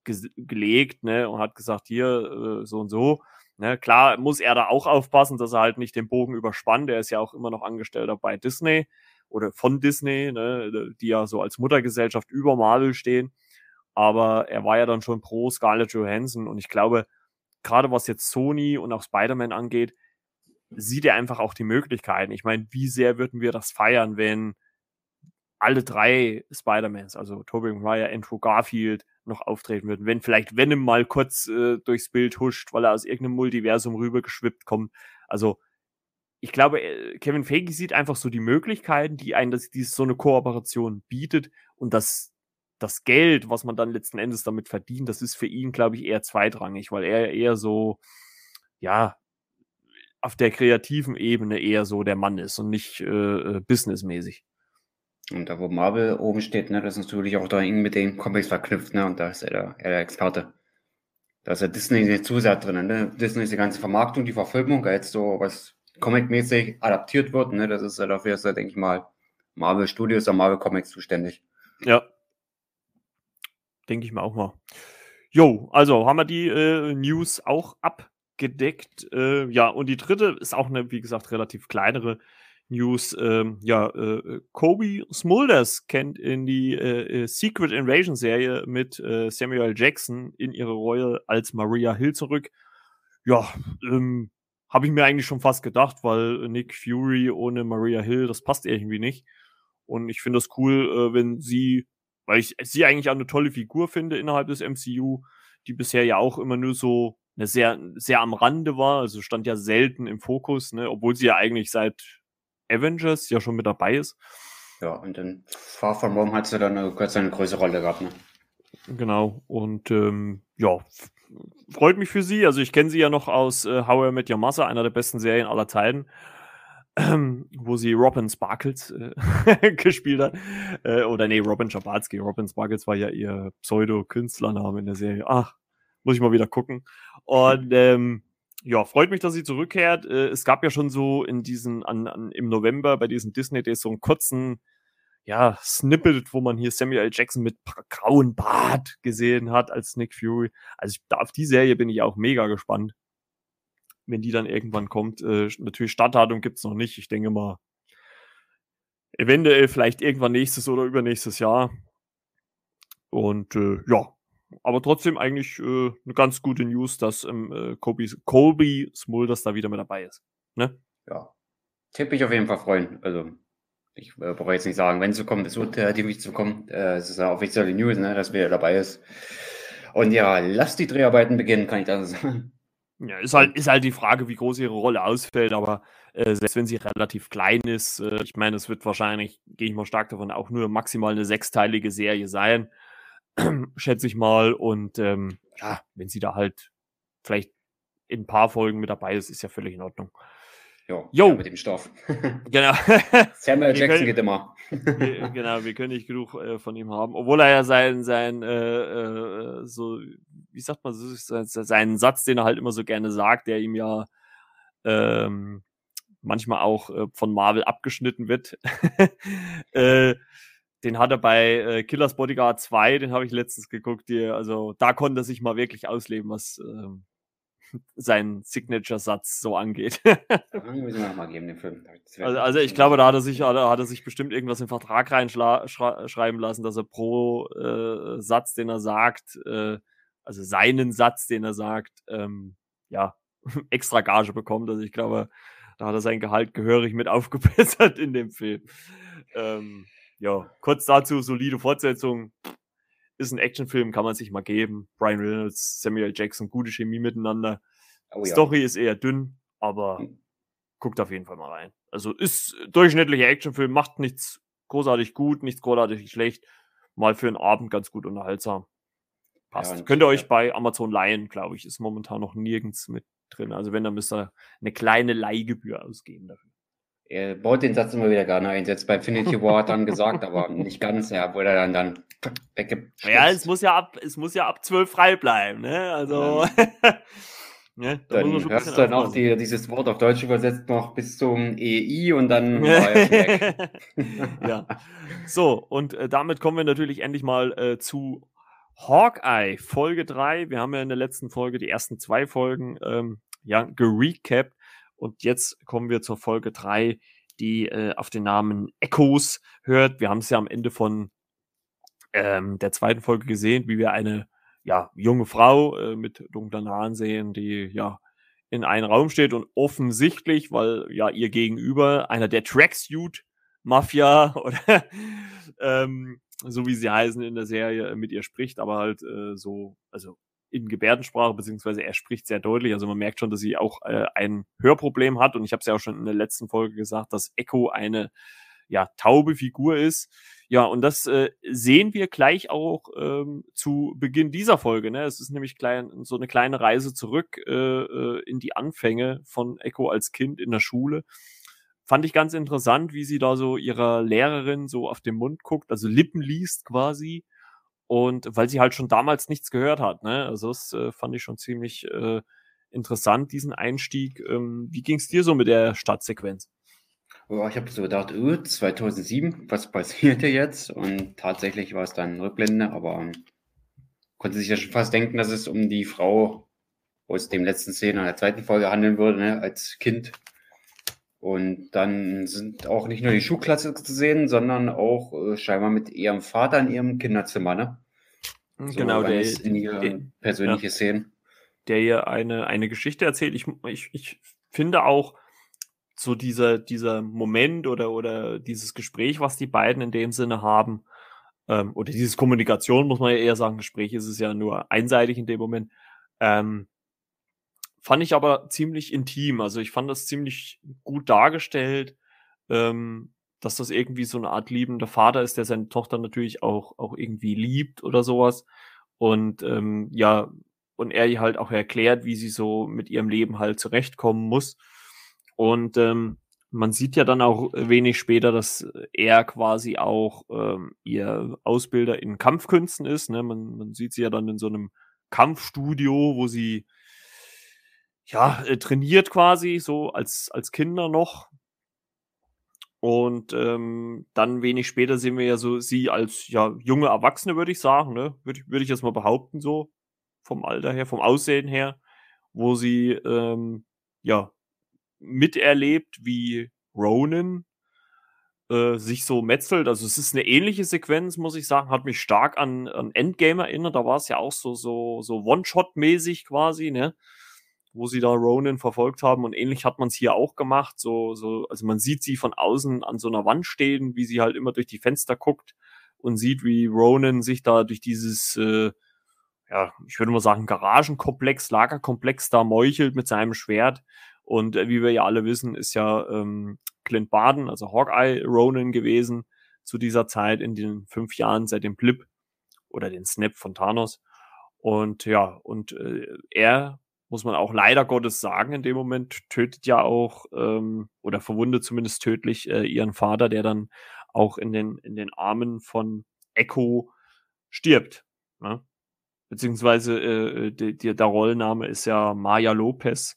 ge gelegt ne, und hat gesagt, hier äh, so und so. Ne, klar muss er da auch aufpassen, dass er halt nicht den Bogen überspannt. Er ist ja auch immer noch Angestellter bei Disney oder von Disney, ne, die ja so als Muttergesellschaft über Marvel stehen. Aber er war ja dann schon pro Scarlett Johansson und ich glaube, gerade was jetzt Sony und auch Spider-Man angeht, sieht er einfach auch die Möglichkeiten. Ich meine, wie sehr würden wir das feiern, wenn alle drei Spider-Mans, also Tobey Maguire, Andrew Garfield, noch auftreten würden. Wenn vielleicht Venom mal kurz äh, durchs Bild huscht, weil er aus irgendeinem Multiversum rübergeschwippt kommt. Also ich glaube, äh, Kevin Feige sieht einfach so die Möglichkeiten, die einen das, dieses so eine Kooperation bietet und das, das Geld, was man dann letzten Endes damit verdient, das ist für ihn, glaube ich, eher zweitrangig, weil er eher so, ja, auf der kreativen Ebene eher so der Mann ist und nicht äh, äh businessmäßig. Und da, wo Marvel oben steht, ne, das ist natürlich auch da eng mit den Comics verknüpft, ne, und da ist er der, er der Experte. Da ist ja Disney nicht zu sehr drin, ne? Disney ist die ganze Vermarktung, die Verfilmung, jetzt so was Comic-mäßig adaptiert wird. Ne? Das ist ja dafür, ist ja, denke ich mal, Marvel Studios oder Marvel Comics zuständig. Ja. Denke ich mir auch mal. Jo, also haben wir die äh, News auch abgedeckt. Äh, ja, und die dritte ist auch eine, wie gesagt, relativ kleinere News. Ähm, ja, äh, Kobe Smulders kennt in die äh, äh, Secret Invasion Serie mit äh, Samuel Jackson in ihre Rolle als Maria Hill zurück. Ja, ähm, habe ich mir eigentlich schon fast gedacht, weil Nick Fury ohne Maria Hill, das passt irgendwie nicht. Und ich finde das cool, äh, wenn sie, weil ich sie eigentlich auch eine tolle Figur finde innerhalb des MCU, die bisher ja auch immer nur so eine sehr, sehr am Rande war, also stand ja selten im Fokus, ne, obwohl sie ja eigentlich seit Avengers ja schon mit dabei ist. Ja, und in Far From Home hat sie dann eine, eine größere Rolle gehabt, ne? Genau, und ähm, ja, freut mich für sie. Also ich kenne sie ja noch aus äh, How I Met Your Mother, einer der besten Serien aller Zeiten, ähm, <clears throat> wo sie Robin Sparkles äh, <laughs> gespielt hat. Äh, oder nee, Robin Schabatsky. Robin Sparkles war ja ihr Pseudo-Künstlername in der Serie. Ach, muss ich mal wieder gucken. Und ähm, ja, freut mich, dass sie zurückkehrt. Äh, es gab ja schon so in diesen, an, an, im November bei diesen Disney Days so einen kurzen, ja, Snippet, wo man hier Samuel L. Jackson mit grauen Bart gesehen hat als Nick Fury. Also ich, auf die Serie bin ich auch mega gespannt. Wenn die dann irgendwann kommt. Äh, natürlich Startdatum gibt's noch nicht. Ich denke mal, eventuell vielleicht irgendwann nächstes oder übernächstes Jahr. Und äh, ja, aber trotzdem eigentlich äh, eine ganz gute News, dass ähm, äh, Colby, Colby Smulders da wieder mit dabei ist. Ne? Ja. Tipp ich auf jeden Fall freuen. Also, ich äh, brauche jetzt nicht sagen, wenn es so kommt, es wird äh, so kommen. Äh, es ist ja offizielle News, ne, dass wer dabei ist. Und ja, lass die Dreharbeiten beginnen, kann ich da sagen. Ja, ist halt, ist halt die Frage, wie groß ihre Rolle ausfällt, aber äh, selbst wenn sie relativ klein ist, äh, ich meine, es wird wahrscheinlich, gehe ich mal stark davon, auch nur maximal eine sechsteilige Serie sein. <clears throat> schätze ich mal. Und ähm, ja, wenn sie da halt vielleicht in ein paar Folgen mit dabei ist, ist ja völlig in Ordnung. Jo, jo. Ja, mit dem Stoff. <laughs> genau. <laughs> Samuel Jackson können, geht immer. <laughs> wir, genau, wir können nicht genug äh, von ihm haben. Obwohl er ja sein, sein äh, äh, so, wie sagt man, so, seinen Satz, den er halt immer so gerne sagt, der ihm ja ähm, manchmal auch äh, von Marvel abgeschnitten wird. Den hat er bei äh, Killers Bodyguard 2, den habe ich letztens geguckt. Die, also da konnte er sich mal wirklich ausleben, was ähm, <laughs> sein Signature-Satz so angeht. müssen wir nochmal geben, den Film. Also, also, ich glaube, da hat er sich, hat er, hat er sich bestimmt irgendwas im Vertrag reinschreiben lassen, dass er pro äh, Satz, den er sagt, äh, also seinen Satz, den er sagt, ähm, ja, <laughs> extra Gage bekommt. Also ich glaube, da hat er sein Gehalt gehörig mit aufgebessert in dem Film. Ähm, ja, kurz dazu, solide Fortsetzung. Ist ein Actionfilm, kann man sich mal geben. Brian Reynolds, Samuel Jackson, gute Chemie miteinander. Oh, ja. Story ist eher dünn, aber hm. guckt auf jeden Fall mal rein. Also ist durchschnittlicher Actionfilm, macht nichts großartig gut, nichts großartig schlecht. Mal für einen Abend ganz gut unterhaltsam. Passt. Ja, Könnt ihr euch bei Amazon leihen, glaube ich. Ist momentan noch nirgends mit drin. Also wenn, dann müsst ihr eine kleine Leihgebühr ausgeben dafür. Er baut den Satz immer wieder gerne ein. Jetzt bei Infinity War hat dann gesagt, aber nicht ganz, ja, wo er dann, dann weggeschubst. Ja, es muss ja ab, es muss ja ab 12 frei bleiben, ne? Also. <laughs> ne? Da dann hörst du dann auch die, dieses Wort auf Deutsch übersetzt noch bis zum EI und dann <laughs> war weg. <laughs> ja. So, und äh, damit kommen wir natürlich endlich mal äh, zu Hawkeye, Folge 3. Wir haben ja in der letzten Folge die ersten zwei Folgen ähm, ja, gerecapt. Und jetzt kommen wir zur Folge 3, die äh, auf den Namen Echoes hört. Wir haben es ja am Ende von ähm, der zweiten Folge gesehen, wie wir eine ja, junge Frau äh, mit dunklen Haaren sehen, die ja in einem Raum steht und offensichtlich, weil ja ihr Gegenüber einer der Tracksuit Mafia <laughs> oder ähm, so wie sie heißen in der Serie mit ihr spricht, aber halt äh, so, also in Gebärdensprache, beziehungsweise er spricht sehr deutlich. Also man merkt schon, dass sie auch äh, ein Hörproblem hat. Und ich habe es ja auch schon in der letzten Folge gesagt, dass Echo eine ja, taube Figur ist. Ja, und das äh, sehen wir gleich auch ähm, zu Beginn dieser Folge. Ne? Es ist nämlich klein, so eine kleine Reise zurück äh, äh in die Anfänge von Echo als Kind in der Schule. Fand ich ganz interessant, wie sie da so ihrer Lehrerin so auf den Mund guckt, also Lippen liest quasi und weil sie halt schon damals nichts gehört hat, ne? Also das äh, fand ich schon ziemlich äh, interessant, diesen Einstieg. Ähm, wie ging es dir so mit der Stadtsequenz? Oh, ich habe so gedacht, oh, 2007, was passierte jetzt? Und tatsächlich war es dann Rückblende, aber ähm, konnte sich ja schon fast denken, dass es um die Frau aus dem letzten Szene in der zweiten Folge handeln würde, ne, als Kind. Und dann sind auch nicht nur die Schulklasse zu sehen, sondern auch äh, scheinbar mit ihrem Vater in ihrem Kinderzimmer, ne? So genau, der ihre persönliche ja, Szenen. Der ihr eine, eine Geschichte erzählt. Ich, ich, ich finde auch so dieser, dieser Moment oder, oder dieses Gespräch, was die beiden in dem Sinne haben, ähm, oder diese Kommunikation, muss man ja eher sagen, Gespräch ist es ja nur einseitig in dem Moment, ähm, Fand ich aber ziemlich intim. Also ich fand das ziemlich gut dargestellt, ähm, dass das irgendwie so eine Art liebender Vater ist, der seine Tochter natürlich auch, auch irgendwie liebt oder sowas. Und ähm, ja, und er ihr halt auch erklärt, wie sie so mit ihrem Leben halt zurechtkommen muss. Und ähm, man sieht ja dann auch wenig später, dass er quasi auch ähm, ihr Ausbilder in Kampfkünsten ist. Ne? Man, man sieht sie ja dann in so einem Kampfstudio, wo sie ja, äh, trainiert quasi, so als, als Kinder noch. Und ähm, dann wenig später sehen wir ja so sie als ja, junge Erwachsene, würde ich sagen, ne? Würde würd ich jetzt mal behaupten, so vom Alter her, vom Aussehen her, wo sie ähm, ja miterlebt, wie Ronan äh, sich so metzelt. Also es ist eine ähnliche Sequenz, muss ich sagen, hat mich stark an, an Endgame erinnert. Da war es ja auch so, so, so One-Shot-mäßig quasi, ne? Wo sie da Ronan verfolgt haben und ähnlich hat man es hier auch gemacht. So, so, also man sieht sie von außen an so einer Wand stehen, wie sie halt immer durch die Fenster guckt und sieht, wie Ronan sich da durch dieses, äh, ja, ich würde mal sagen, Garagenkomplex, Lagerkomplex da meuchelt mit seinem Schwert. Und äh, wie wir ja alle wissen, ist ja ähm, Clint Barden, also Hawkeye Ronan gewesen zu dieser Zeit in den fünf Jahren seit dem Blip oder den Snap von Thanos. Und ja, und äh, er, muss man auch leider Gottes sagen, in dem Moment tötet ja auch ähm, oder verwundet zumindest tödlich äh, ihren Vater, der dann auch in den, in den Armen von Echo stirbt. Ne? Beziehungsweise äh, die, die, der Rollname ist ja Maya Lopez.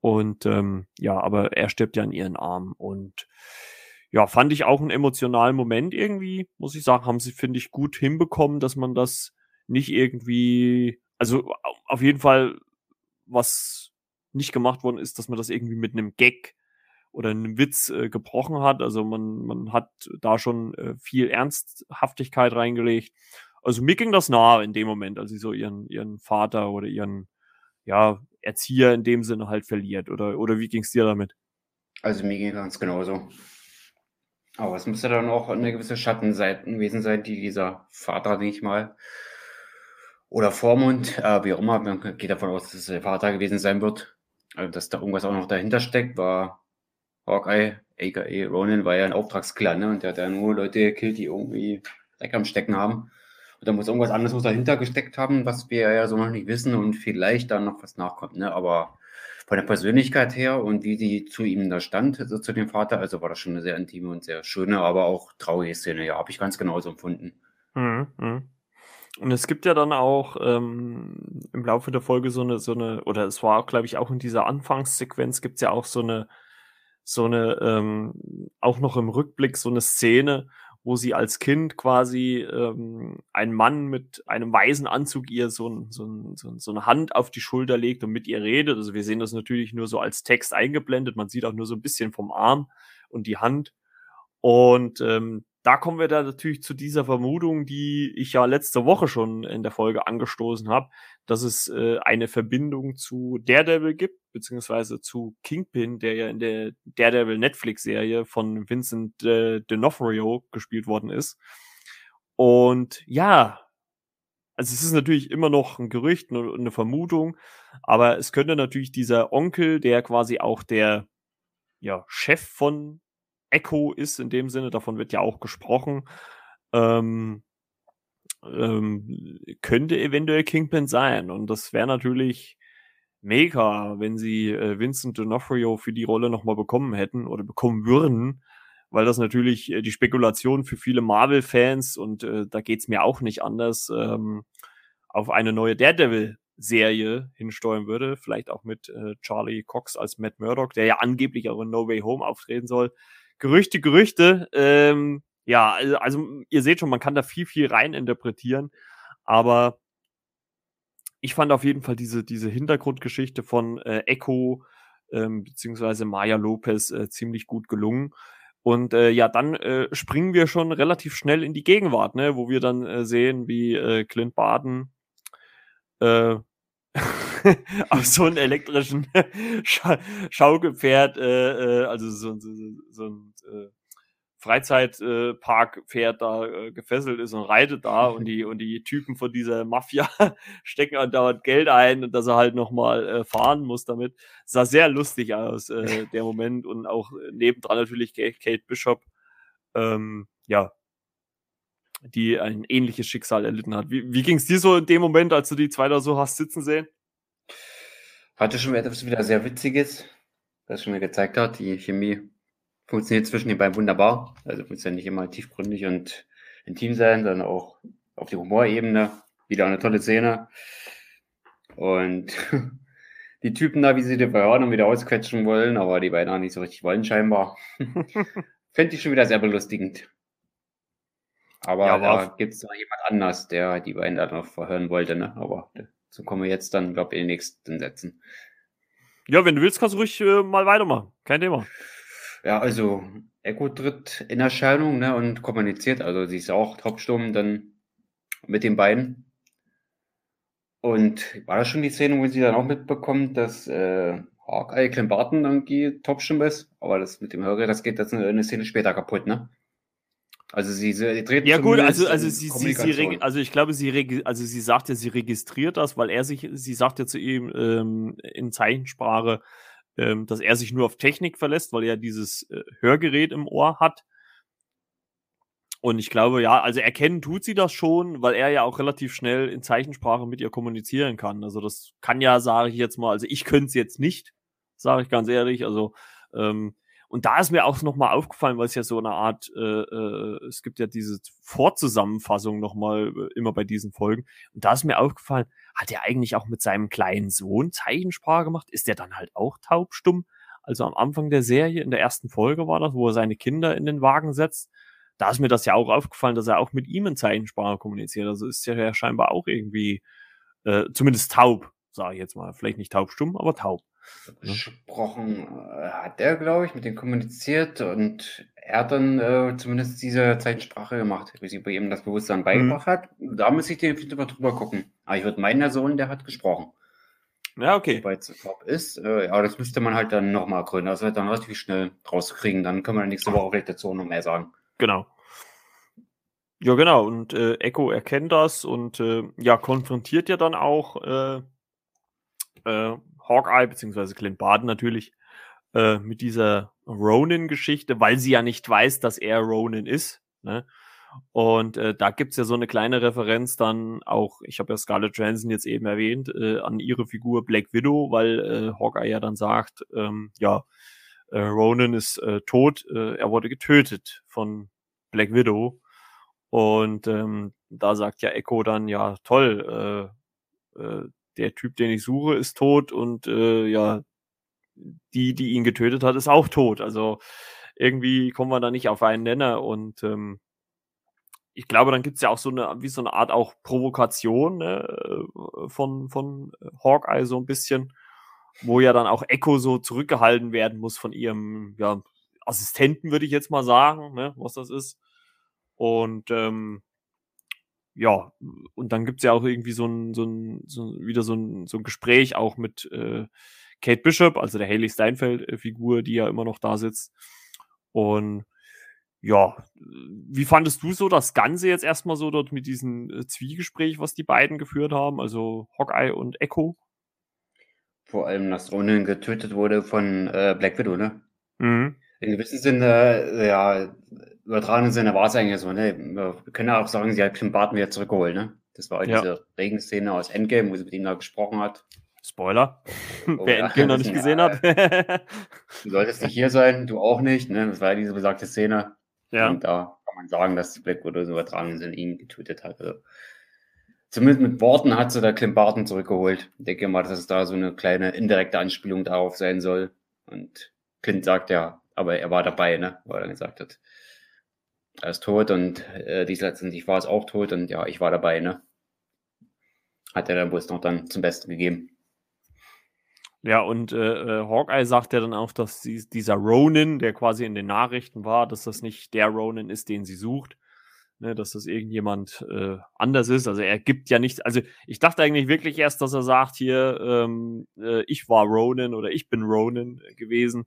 Und ähm, ja, aber er stirbt ja in ihren Armen. Und ja, fand ich auch einen emotionalen Moment irgendwie, muss ich sagen, haben sie, finde ich, gut hinbekommen, dass man das nicht irgendwie, also auf jeden Fall, was nicht gemacht worden ist, dass man das irgendwie mit einem Gag oder einem Witz äh, gebrochen hat. Also man, man hat da schon äh, viel Ernsthaftigkeit reingelegt. Also mir ging das nahe in dem Moment, als sie so ihren, ihren Vater oder ihren, ja, Erzieher in dem Sinne halt verliert. Oder, oder wie ging es dir damit? Also mir ging ganz genauso. Aber es müsste dann auch eine gewisse Schattenseite gewesen sein, die dieser Vater, denke ich mal, oder Vormund, äh, wie auch immer, man geht davon aus, dass es der Vater gewesen sein wird. Also, dass da irgendwas auch noch dahinter steckt, war Hawkeye, aka Ronan, war ja ein Auftragskiller, ne? Und der hat ja nur Leute gekillt, die irgendwie Dreck am Stecken haben. Und da muss irgendwas anderes dahinter gesteckt haben, was wir ja so noch nicht wissen und vielleicht dann noch was nachkommt. Ne? Aber von der Persönlichkeit her und wie sie zu ihm da stand, also zu dem Vater, also war das schon eine sehr intime und sehr schöne, aber auch traurige Szene. Ja, habe ich ganz genauso empfunden. Mhm, mh. Und es gibt ja dann auch ähm, im Laufe der Folge so eine, so eine, oder es war, glaube ich, auch in dieser Anfangssequenz gibt es ja auch so eine, so eine, ähm, auch noch im Rückblick so eine Szene, wo sie als Kind quasi ähm, ein Mann mit einem weißen Anzug ihr so, ein, so, ein, so, eine Hand auf die Schulter legt und mit ihr redet. Also wir sehen das natürlich nur so als Text eingeblendet. Man sieht auch nur so ein bisschen vom Arm und die Hand. Und ähm, da kommen wir da natürlich zu dieser Vermutung, die ich ja letzte Woche schon in der Folge angestoßen habe, dass es äh, eine Verbindung zu Daredevil gibt, beziehungsweise zu Kingpin, der ja in der Daredevil Netflix-Serie von Vincent äh, D'Onofrio gespielt worden ist. Und ja, also es ist natürlich immer noch ein Gerücht und eine Vermutung, aber es könnte natürlich dieser Onkel, der quasi auch der ja, Chef von Echo ist in dem Sinne, davon wird ja auch gesprochen, ähm, ähm, könnte eventuell Kingpin sein. Und das wäre natürlich mega, wenn sie äh, Vincent D'Onofrio für die Rolle nochmal bekommen hätten oder bekommen würden, weil das natürlich äh, die Spekulation für viele Marvel-Fans und äh, da geht's mir auch nicht anders, ähm, auf eine neue Daredevil-Serie hinsteuern würde. Vielleicht auch mit äh, Charlie Cox als Matt Murdock, der ja angeblich auch in No Way Home auftreten soll. Gerüchte, Gerüchte. Ähm, ja, also, also ihr seht schon, man kann da viel, viel rein interpretieren. Aber ich fand auf jeden Fall diese, diese Hintergrundgeschichte von äh, Echo ähm, beziehungsweise Maya Lopez äh, ziemlich gut gelungen. Und äh, ja, dann äh, springen wir schon relativ schnell in die Gegenwart, ne, wo wir dann äh, sehen, wie äh, Clint Baden äh, auf so einen elektrischen <laughs> Scha Schaukelpferd, äh, äh, also so, so, so ein äh, Freizeitparkpferd da äh, gefesselt ist und reitet da und die und die Typen von dieser Mafia <laughs> stecken andauernd Geld ein und dass er halt nochmal äh, fahren muss damit. Sah sehr lustig aus, äh, der Moment und auch nebendran natürlich Kate Bishop. Ähm, ja, die ein ähnliches Schicksal erlitten hat. Wie, wie ging es dir so in dem Moment, als du die zwei da so hast sitzen sehen? Hatte schon etwas wieder sehr Witziges, was schon mir gezeigt hat. Die Chemie funktioniert zwischen den beiden wunderbar. Also muss ja nicht immer tiefgründig und intim sein, sondern auch auf die Humorebene. Wieder eine tolle Szene. Und <laughs> die Typen da, wie sie die und wieder ausquetschen wollen, aber die beiden auch nicht so richtig wollen, scheinbar. <laughs> Fände ich schon wieder sehr belustigend. Aber ja, da gibt es noch jemand anders, der die beiden da noch verhören wollte, ne? Aber so kommen wir jetzt dann, glaube ich, in den nächsten Sätzen. Ja, wenn du willst, kannst du ruhig äh, mal weitermachen. Kein Thema. Ja, also Echo tritt in Erscheinung ne, und kommuniziert. Also sie ist auch Topsturm dann mit den beiden. Und war das schon die Szene, wo sie dann auch mitbekommt, dass äh, Hawkeye Clint Barton irgendwie Topsturm ist? Aber das mit dem Hörer, das geht jetzt eine Szene später kaputt, ne? Also sie, sie dreht Ja gut, also, also sie, sie, sie also ich glaube, sie also sie sagt ja, sie registriert das, weil er sich, sie sagt ja zu ihm ähm, in Zeichensprache, ähm, dass er sich nur auf Technik verlässt, weil er dieses äh, Hörgerät im Ohr hat. Und ich glaube, ja, also erkennen tut sie das schon, weil er ja auch relativ schnell in Zeichensprache mit ihr kommunizieren kann. Also das kann ja, sage ich jetzt mal, also ich könnte es jetzt nicht, sage ich ganz ehrlich. Also ähm, und da ist mir auch nochmal aufgefallen, weil es ja so eine Art, äh, äh, es gibt ja diese Vorzusammenfassung nochmal äh, immer bei diesen Folgen. Und da ist mir aufgefallen, hat er eigentlich auch mit seinem kleinen Sohn Zeichensprache gemacht? Ist der dann halt auch taubstumm? Also am Anfang der Serie, in der ersten Folge war das, wo er seine Kinder in den Wagen setzt. Da ist mir das ja auch aufgefallen, dass er auch mit ihm in Zeichensprache kommuniziert. Also ist er ja scheinbar auch irgendwie, äh, zumindest taub, sage ich jetzt mal. Vielleicht nicht taubstumm, aber taub. Gesprochen äh, hat er, glaube ich, mit dem kommuniziert und er hat dann äh, zumindest diese Zeichensprache gemacht, wie sie bei ihm das Bewusstsein beigebracht mhm. hat. Da muss ich den mal drüber gucken. Aber ich würde meinen, der Sohn, der hat gesprochen. Ja, okay. Wobei es top ist. Äh, ja, das müsste man halt dann nochmal gründen. Das wird dann relativ schnell rauskriegen. Dann können wir nächste Woche vielleicht dazu noch mehr sagen. Genau. Ja, genau. Und äh, Echo erkennt das und äh, ja, konfrontiert ja dann auch äh, äh, Hawkeye, beziehungsweise Clint Barton natürlich, äh, mit dieser Ronin-Geschichte, weil sie ja nicht weiß, dass er Ronin ist. Ne? Und äh, da gibt's ja so eine kleine Referenz dann auch, ich habe ja Scarlett Johansson jetzt eben erwähnt, äh, an ihre Figur Black Widow, weil äh, Hawkeye ja dann sagt, ähm, ja, äh, Ronin ist äh, tot, äh, er wurde getötet von Black Widow. Und ähm, da sagt ja Echo dann, ja, toll, äh, äh, der Typ, den ich suche, ist tot und äh, ja, die, die ihn getötet hat, ist auch tot. Also irgendwie kommen wir da nicht auf einen Nenner und ähm, ich glaube, dann gibt es ja auch so eine, wie so eine Art auch Provokation ne, äh, von, von Hawkeye so ein bisschen, wo ja dann auch Echo so zurückgehalten werden muss von ihrem ja, Assistenten, würde ich jetzt mal sagen, ne, was das ist. Und ähm, ja, und dann gibt's ja auch irgendwie so ein, so ein, so wieder so ein, so ein Gespräch auch mit äh, Kate Bishop, also der Haley Steinfeld-Figur, die ja immer noch da sitzt. Und ja, wie fandest du so das Ganze jetzt erstmal so dort mit diesem äh, Zwiegespräch, was die beiden geführt haben, also Hawkeye und Echo? Vor allem, dass Ronin getötet wurde von äh, Black Widow, ne? Mhm. In gewissem Sinne, ja, übertragenen Sinne war es eigentlich so, ne? Wir können ja auch sagen, sie hat Clint Barton wieder zurückgeholt, ne? Das war ja. diese Regenszene aus Endgame, wo sie mit ihm da gesprochen hat. Spoiler. Oh, <laughs> Wer ja. Endgame noch nicht <laughs> gesehen hat. <laughs> du solltest nicht hier sein, du auch nicht, ne? Das war ja diese besagte Szene. Ja. Und da kann man sagen, dass Black Widow so übertragenen Sinne ihn getötet hat. Also, zumindest mit Worten hat sie da Clint Barton zurückgeholt. Ich denke mal, dass es da so eine kleine indirekte Anspielung darauf sein soll. Und Clint sagt ja, aber er war dabei, ne? Weil er dann gesagt hat, er ist tot und äh, die letztendlich war es auch tot und ja, ich war dabei, ne? Hat er dann wohl noch dann zum Besten gegeben. Ja, und äh, äh, Hawkeye sagt ja dann auch, dass dieser Ronin, der quasi in den Nachrichten war, dass das nicht der Ronin ist, den sie sucht, ne, dass das irgendjemand äh, anders ist. Also er gibt ja nichts. Also ich dachte eigentlich wirklich erst, dass er sagt hier, ähm, äh, ich war Ronin oder ich bin Ronin gewesen.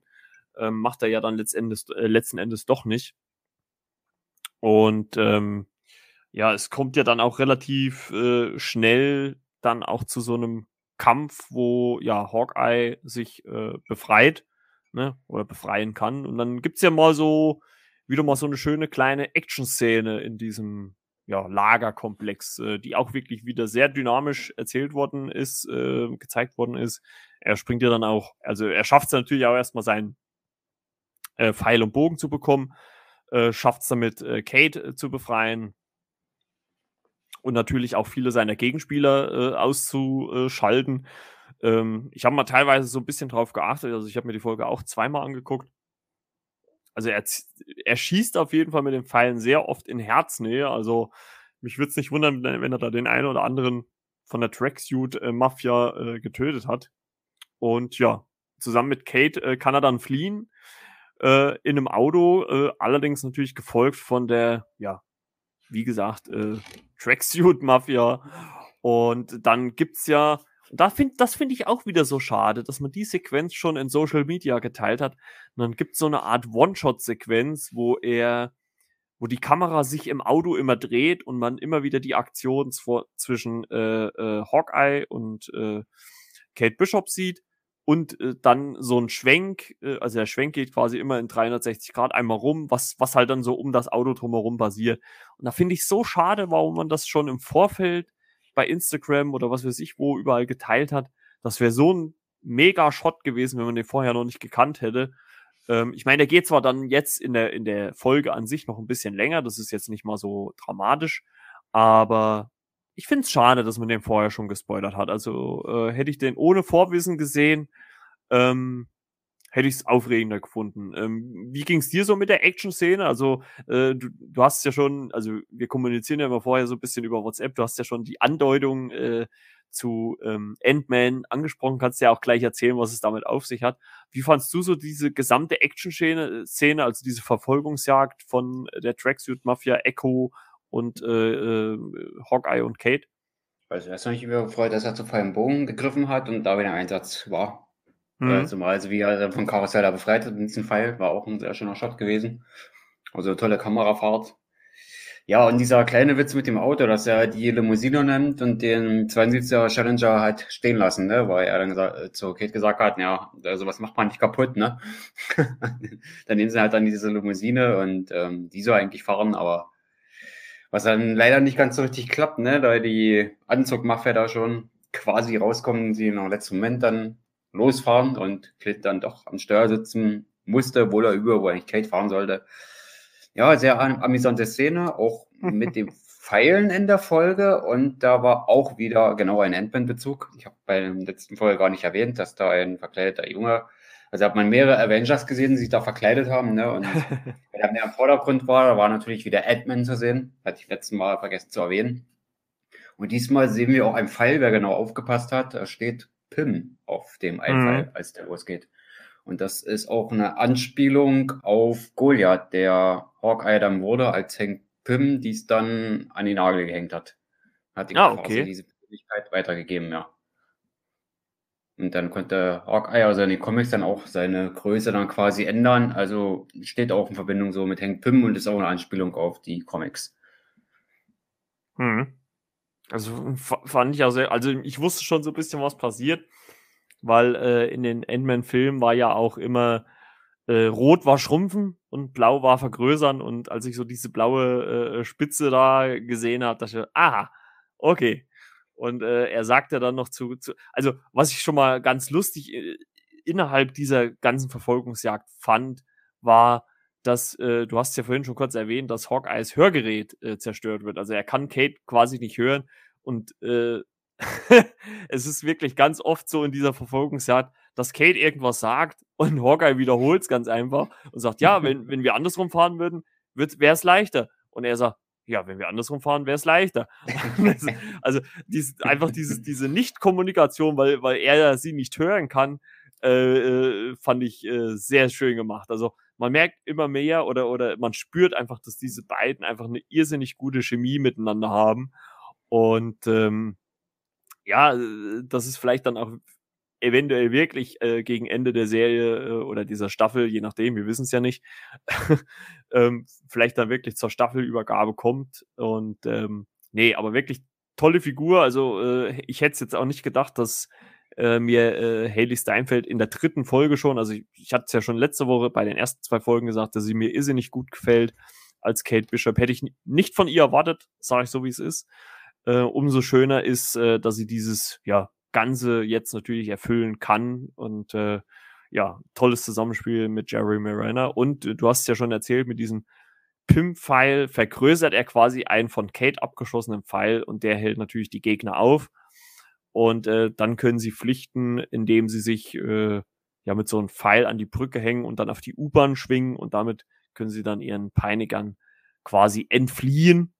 Ähm, macht er ja dann letztendlich, äh, letzten Endes doch nicht. Und ähm, ja, es kommt ja dann auch relativ äh, schnell dann auch zu so einem Kampf, wo ja Hawkeye sich äh, befreit ne, oder befreien kann. Und dann gibt's ja mal so wieder mal so eine schöne kleine Action-Szene in diesem ja, Lagerkomplex, äh, die auch wirklich wieder sehr dynamisch erzählt worden ist, äh, gezeigt worden ist. Er springt ja dann auch, also er schafft es natürlich auch erstmal seinen äh, Pfeil und Bogen zu bekommen, äh, schafft es damit, äh, Kate äh, zu befreien und natürlich auch viele seiner Gegenspieler äh, auszuschalten. Ähm, ich habe mal teilweise so ein bisschen drauf geachtet, also ich habe mir die Folge auch zweimal angeguckt. Also er, er schießt auf jeden Fall mit den Pfeilen sehr oft in Herznähe, also mich würde es nicht wundern, wenn er da den einen oder anderen von der Tracksuit-Mafia äh, getötet hat. Und ja, zusammen mit Kate äh, kann er dann fliehen äh, in einem Auto, äh, allerdings natürlich gefolgt von der, ja, wie gesagt, äh, Tracksuit-Mafia. Und dann gibt's ja, da find, das finde ich auch wieder so schade, dass man die Sequenz schon in Social Media geteilt hat. Und dann gibt's so eine Art One-Shot-Sequenz, wo er, wo die Kamera sich im Auto immer dreht und man immer wieder die Aktion zwischen äh, äh, Hawkeye und äh, Kate Bishop sieht und äh, dann so ein Schwenk, äh, also der Schwenk geht quasi immer in 360 Grad einmal rum, was, was halt dann so um das Auto drumherum basiert. Und da finde ich so schade, warum man das schon im Vorfeld bei Instagram oder was weiß ich wo überall geteilt hat. Das wäre so ein mega Shot gewesen, wenn man den vorher noch nicht gekannt hätte. Ähm, ich meine, der geht zwar dann jetzt in der, in der Folge an sich noch ein bisschen länger, das ist jetzt nicht mal so dramatisch, aber ich finde es schade, dass man den vorher schon gespoilert hat. Also äh, hätte ich den ohne Vorwissen gesehen, ähm, hätte ich es aufregender gefunden. Ähm, wie ging es dir so mit der Action-Szene? Also äh, du, du hast ja schon, also wir kommunizieren ja immer vorher so ein bisschen über WhatsApp, du hast ja schon die Andeutung äh, zu ähm, Ant-Man angesprochen, kannst ja auch gleich erzählen, was es damit auf sich hat. Wie fandst du so diese gesamte Action-Szene, Szene, also diese Verfolgungsjagd von der Tracksuit-Mafia Echo und äh, äh, Hawkeye und Kate. Also er ist noch nicht überfreut, dass er zu freiem Bogen gegriffen hat und da wieder ein Einsatz war. Mhm. Also, also wie er von Karussell da befreit hat mit diesem Pfeil, war auch ein sehr schöner Shot gewesen. Also tolle Kamerafahrt. Ja, und dieser kleine Witz mit dem Auto, dass er die Limousine nimmt und den 72er Challenger halt stehen lassen, ne? weil er dann gesagt, äh, zu Kate gesagt hat, ja, also was macht man nicht kaputt, ne? <laughs> dann nehmen sie halt dann diese Limousine und ähm, die soll eigentlich fahren, aber was dann leider nicht ganz so richtig klappt, ne? Da die Anzugmafia da schon quasi rauskommen, sie im letzten Moment dann losfahren und Clint dann doch am Steuer sitzen musste, obwohl er über, wo eigentlich Kate fahren sollte. Ja, sehr amüsante Szene, auch <laughs> mit dem Pfeilen in der Folge und da war auch wieder genau ein Ant-Man-Bezug. Ich habe bei der letzten Folge gar nicht erwähnt, dass da ein verkleideter Junge also hat man mehrere Avengers gesehen, die sich da verkleidet haben. Ne? Und wer <laughs> mehr im Vordergrund war, da war natürlich wieder Ant-Man zu sehen. Hatte ich letzten Mal vergessen zu erwähnen. Und diesmal sehen wir auch einen Pfeil, wer genau aufgepasst hat. Da steht Pim auf dem Einfall, mhm. als der losgeht. Und das ist auch eine Anspielung auf Goliath, der Hawkeye dann wurde, als Hank Pym dies dann an die Nagel gehängt hat. Hat ihm ah, okay. diese Möglichkeit weitergegeben, ja. Und dann konnte Hawkeye, also in den Comics, dann auch seine Größe dann quasi ändern. Also steht auch in Verbindung so mit Hank Pym und ist auch eine Anspielung auf die Comics. Hm. Also fand ich auch sehr, also ich wusste schon so ein bisschen, was passiert, weil äh, in den Ant-Man-Filmen war ja auch immer äh, rot war schrumpfen und blau war vergrößern und als ich so diese blaue äh, Spitze da gesehen habe, dachte ich, aha, okay, und äh, er sagte dann noch zu, zu, also was ich schon mal ganz lustig äh, innerhalb dieser ganzen Verfolgungsjagd fand, war, dass, äh, du hast ja vorhin schon kurz erwähnt, dass Hawkeyes Hörgerät äh, zerstört wird. Also er kann Kate quasi nicht hören und äh, <laughs> es ist wirklich ganz oft so in dieser Verfolgungsjagd, dass Kate irgendwas sagt und Hawkeye wiederholt es ganz einfach und sagt, ja, <laughs> wenn, wenn wir andersrum fahren würden, wäre es leichter. Und er sagt, ja, wenn wir andersrum fahren, wäre es leichter. <laughs> also dies, einfach dieses, diese Nicht-Kommunikation, weil, weil er sie nicht hören kann, äh, äh, fand ich äh, sehr schön gemacht. Also man merkt immer mehr oder, oder man spürt einfach, dass diese beiden einfach eine irrsinnig gute Chemie miteinander haben. Und ähm, ja, äh, das ist vielleicht dann auch eventuell wirklich äh, gegen Ende der Serie äh, oder dieser Staffel, je nachdem, wir wissen es ja nicht, <laughs> ähm, vielleicht dann wirklich zur Staffelübergabe kommt. Und ähm, nee, aber wirklich tolle Figur. Also äh, ich hätte es jetzt auch nicht gedacht, dass äh, mir äh, Haley Steinfeld in der dritten Folge schon, also ich, ich hatte es ja schon letzte Woche bei den ersten zwei Folgen gesagt, dass sie mir irrsinnig gut gefällt als Kate Bishop. Hätte ich nicht von ihr erwartet, sage ich so, wie es ist. Äh, umso schöner ist, äh, dass sie dieses, ja, Ganze jetzt natürlich erfüllen kann. Und äh, ja, tolles Zusammenspiel mit Jerry Miranda. Und äh, du hast ja schon erzählt, mit diesem Pim-Pfeil vergrößert er quasi einen von Kate abgeschossenen Pfeil und der hält natürlich die Gegner auf. Und äh, dann können sie pflichten, indem sie sich äh, ja mit so einem Pfeil an die Brücke hängen und dann auf die U-Bahn schwingen und damit können sie dann ihren Peinigern quasi entfliehen.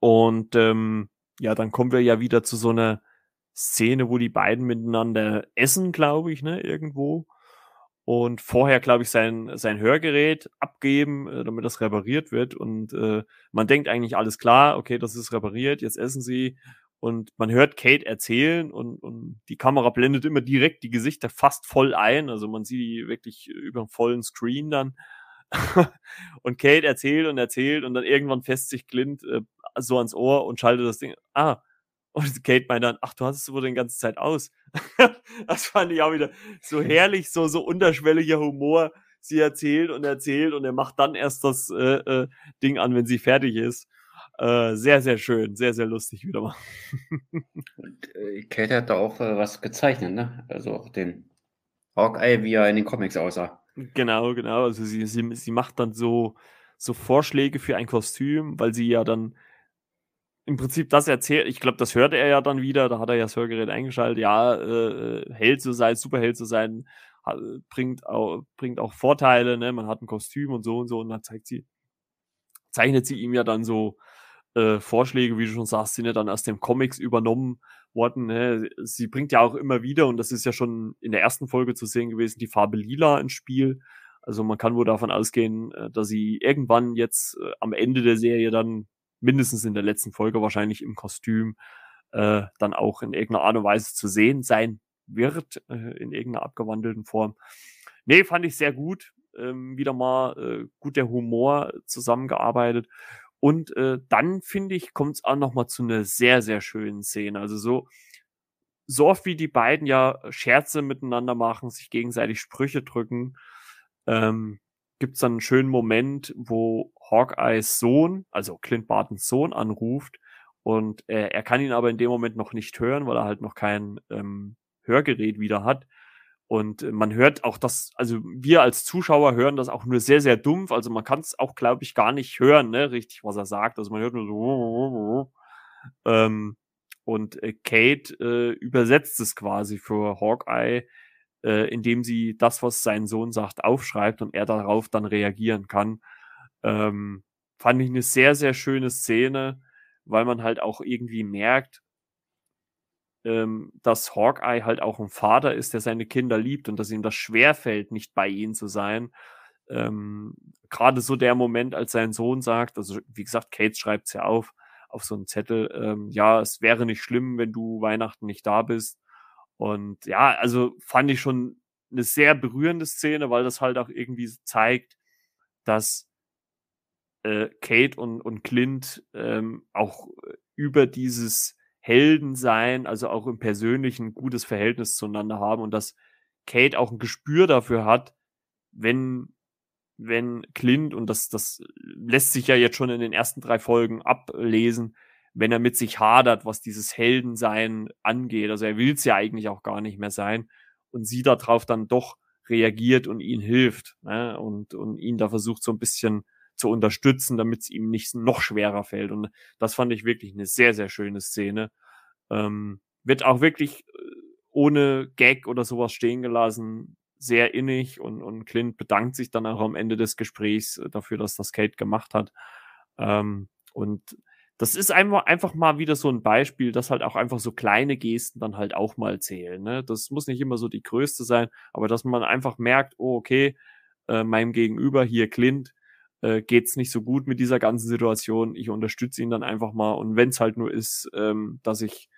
Und ähm, ja, dann kommen wir ja wieder zu so einer Szene, wo die beiden miteinander essen, glaube ich, ne, irgendwo. Und vorher, glaube ich, sein, sein Hörgerät abgeben, äh, damit das repariert wird. Und äh, man denkt eigentlich alles klar, okay, das ist repariert, jetzt essen sie. Und man hört Kate erzählen und, und die Kamera blendet immer direkt die Gesichter fast voll ein. Also man sieht die wirklich über einen vollen Screen dann. <laughs> und Kate erzählt und erzählt und dann irgendwann fässt sich Clint äh, so ans Ohr und schaltet das Ding. Ah, und Kate meint dann, ach, du hast es wohl die ganze Zeit aus. <laughs> das fand ich auch wieder so herrlich, so, so unterschwelliger Humor. Sie erzählt und erzählt und er macht dann erst das äh, äh, Ding an, wenn sie fertig ist. Äh, sehr, sehr schön, sehr, sehr lustig wieder mal. und äh, Kate hat da auch äh, was gezeichnet, ne? Also auch den Hawkeye, wie er in den Comics aussah. Genau, genau. Also sie, sie, sie macht dann so, so Vorschläge für ein Kostüm, weil sie ja dann im Prinzip das erzählt, ich glaube, das hört er ja dann wieder, da hat er ja das Hörgerät eingeschaltet, ja, äh, Held zu sein, Superheld zu sein, hat, bringt, auch, bringt auch Vorteile, ne? man hat ein Kostüm und so und so und dann zeigt sie, zeichnet sie ihm ja dann so äh, Vorschläge, wie du schon sagst, sind ja dann aus dem Comics übernommen worden. Ne? Sie bringt ja auch immer wieder, und das ist ja schon in der ersten Folge zu sehen gewesen, die Farbe Lila ins Spiel. Also man kann wohl davon ausgehen, äh, dass sie irgendwann jetzt äh, am Ende der Serie dann mindestens in der letzten Folge wahrscheinlich im Kostüm äh, dann auch in irgendeiner Art und Weise zu sehen sein wird, äh, in irgendeiner abgewandelten Form. Nee, fand ich sehr gut. Ähm, wieder mal äh, gut der Humor zusammengearbeitet. Und äh, dann, finde ich, kommt es auch noch mal zu einer sehr, sehr schönen Szene. Also so, so oft wie die beiden ja Scherze miteinander machen, sich gegenseitig Sprüche drücken, ähm, gibt es dann einen schönen Moment, wo Hawkeyes Sohn, also Clint Bartons Sohn, anruft und äh, er kann ihn aber in dem Moment noch nicht hören, weil er halt noch kein ähm, Hörgerät wieder hat. Und äh, man hört auch das, also wir als Zuschauer hören das auch nur sehr, sehr dumpf. Also man kann es auch, glaube ich, gar nicht hören, ne, richtig, was er sagt. Also man hört nur so. Ähm, und äh, Kate äh, übersetzt es quasi für Hawkeye, äh, indem sie das, was sein Sohn sagt, aufschreibt und er darauf dann reagieren kann. Ähm, fand ich eine sehr, sehr schöne Szene, weil man halt auch irgendwie merkt, ähm, dass Hawkeye halt auch ein Vater ist, der seine Kinder liebt und dass ihm das schwerfällt, nicht bei ihnen zu sein. Ähm, Gerade so der Moment, als sein Sohn sagt, also wie gesagt, Kate schreibt es ja auf, auf so einen Zettel, ähm, ja, es wäre nicht schlimm, wenn du Weihnachten nicht da bist. Und ja, also fand ich schon eine sehr berührende Szene, weil das halt auch irgendwie zeigt, dass äh, Kate und, und Clint ähm, auch über dieses Heldensein, also auch im persönlichen gutes Verhältnis zueinander haben und dass Kate auch ein Gespür dafür hat, wenn, wenn Clint, und das, das lässt sich ja jetzt schon in den ersten drei Folgen ablesen, wenn er mit sich hadert, was dieses Heldensein angeht. Also er will es ja eigentlich auch gar nicht mehr sein und sie darauf dann doch reagiert und ihn hilft ne? und, und ihn da versucht so ein bisschen zu unterstützen, damit es ihm nicht noch schwerer fällt. Und das fand ich wirklich eine sehr, sehr schöne Szene. Ähm, wird auch wirklich äh, ohne Gag oder sowas stehen gelassen, sehr innig und, und Clint bedankt sich dann auch am Ende des Gesprächs äh, dafür, dass das Kate gemacht hat. Ähm, und das ist einfach, einfach mal wieder so ein Beispiel, dass halt auch einfach so kleine Gesten dann halt auch mal zählen. Ne? Das muss nicht immer so die größte sein, aber dass man einfach merkt, oh, okay, äh, meinem Gegenüber hier Clint, äh, geht es nicht so gut mit dieser ganzen Situation. Ich unterstütze ihn dann einfach mal. Und wenn es halt nur ist, ähm, dass ich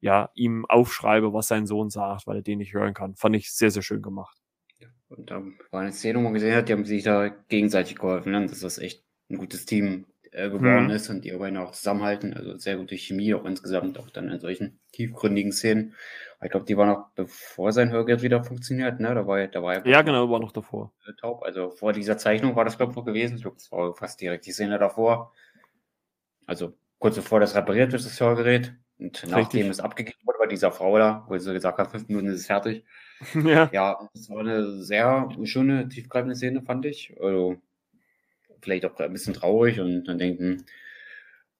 ja ihm aufschreibe, was sein Sohn sagt, weil er den nicht hören kann. Fand ich sehr, sehr schön gemacht. Ja, und da war eine Szene, wo man gesehen hat, die haben sich da gegenseitig geholfen, ne? das echt ein gutes Team äh, geworden hm. ist und die beiden auch zusammenhalten. Also sehr gute Chemie auch insgesamt, auch dann in solchen tiefgründigen Szenen. Ich glaube, die war noch bevor sein Hörgerät wieder funktioniert, ne? Da war, da war ja, genau, war noch davor. Taub. Also vor dieser Zeichnung war das, glaube ich, noch gewesen. Ich glaube, das war fast direkt die Szene davor. Also kurz bevor das repariert wird, das Hörgerät. Und nachdem es abgegeben wurde bei dieser Frau da, wo sie gesagt hat, fünf Minuten ist es fertig. <laughs> ja. Ja, das war eine sehr schöne, tiefgreifende Szene, fand ich. Also, vielleicht auch ein bisschen traurig und dann denken,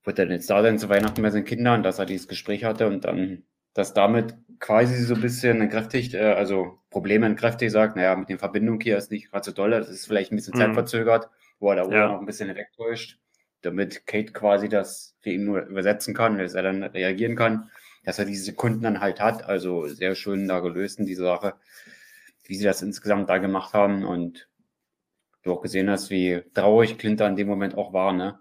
wird er denn jetzt da sein zu Weihnachten mit seinen Kindern, dass er dieses Gespräch hatte und dann dass damit quasi so ein bisschen entkräftigt, äh, also Probleme entkräftigt sagt, naja, mit der Verbindung hier ist nicht gerade so doll, das ist vielleicht ein bisschen mhm. zeitverzögert, wo er da ja. noch ein bisschen hinwegtäuscht, damit Kate quasi das für ihn nur übersetzen kann, dass er dann reagieren kann, dass er diese Sekunden dann halt hat. Also sehr schön da gelöst in dieser Sache, wie sie das insgesamt da gemacht haben und du auch gesehen hast, wie traurig Clint in dem Moment auch war, ne?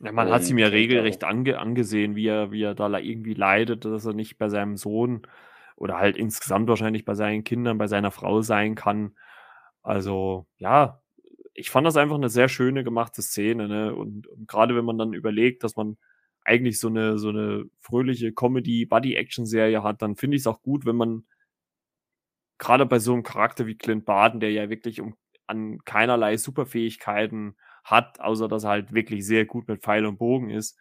Ja, man hat sie mir regelrecht ange angesehen, wie er, wie er da irgendwie leidet, dass er nicht bei seinem Sohn oder halt insgesamt wahrscheinlich bei seinen Kindern, bei seiner Frau sein kann. Also, ja, ich fand das einfach eine sehr schöne gemachte Szene, ne? Und, und gerade wenn man dann überlegt, dass man eigentlich so eine, so eine fröhliche Comedy-Buddy-Action-Serie hat, dann finde ich es auch gut, wenn man gerade bei so einem Charakter wie Clint Barton, der ja wirklich um, an keinerlei Superfähigkeiten hat, außer dass er halt wirklich sehr gut mit Pfeil und Bogen ist,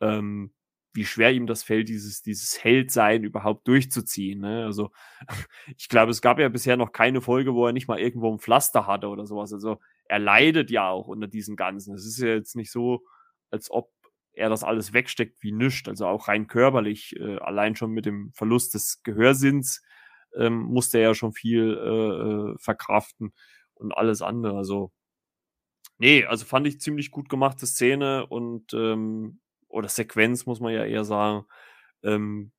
ähm, wie schwer ihm das fällt, dieses, dieses Heldsein überhaupt durchzuziehen. Ne? Also <laughs> ich glaube, es gab ja bisher noch keine Folge, wo er nicht mal irgendwo ein Pflaster hatte oder sowas. Also er leidet ja auch unter diesem Ganzen. Es ist ja jetzt nicht so, als ob er das alles wegsteckt wie nichts. Also auch rein körperlich, äh, allein schon mit dem Verlust des Gehörsinns ähm, musste er ja schon viel äh, äh verkraften und alles andere. Also Nee, also fand ich ziemlich gut gemachte Szene und ähm, oder Sequenz, muss man ja eher sagen. Ähm,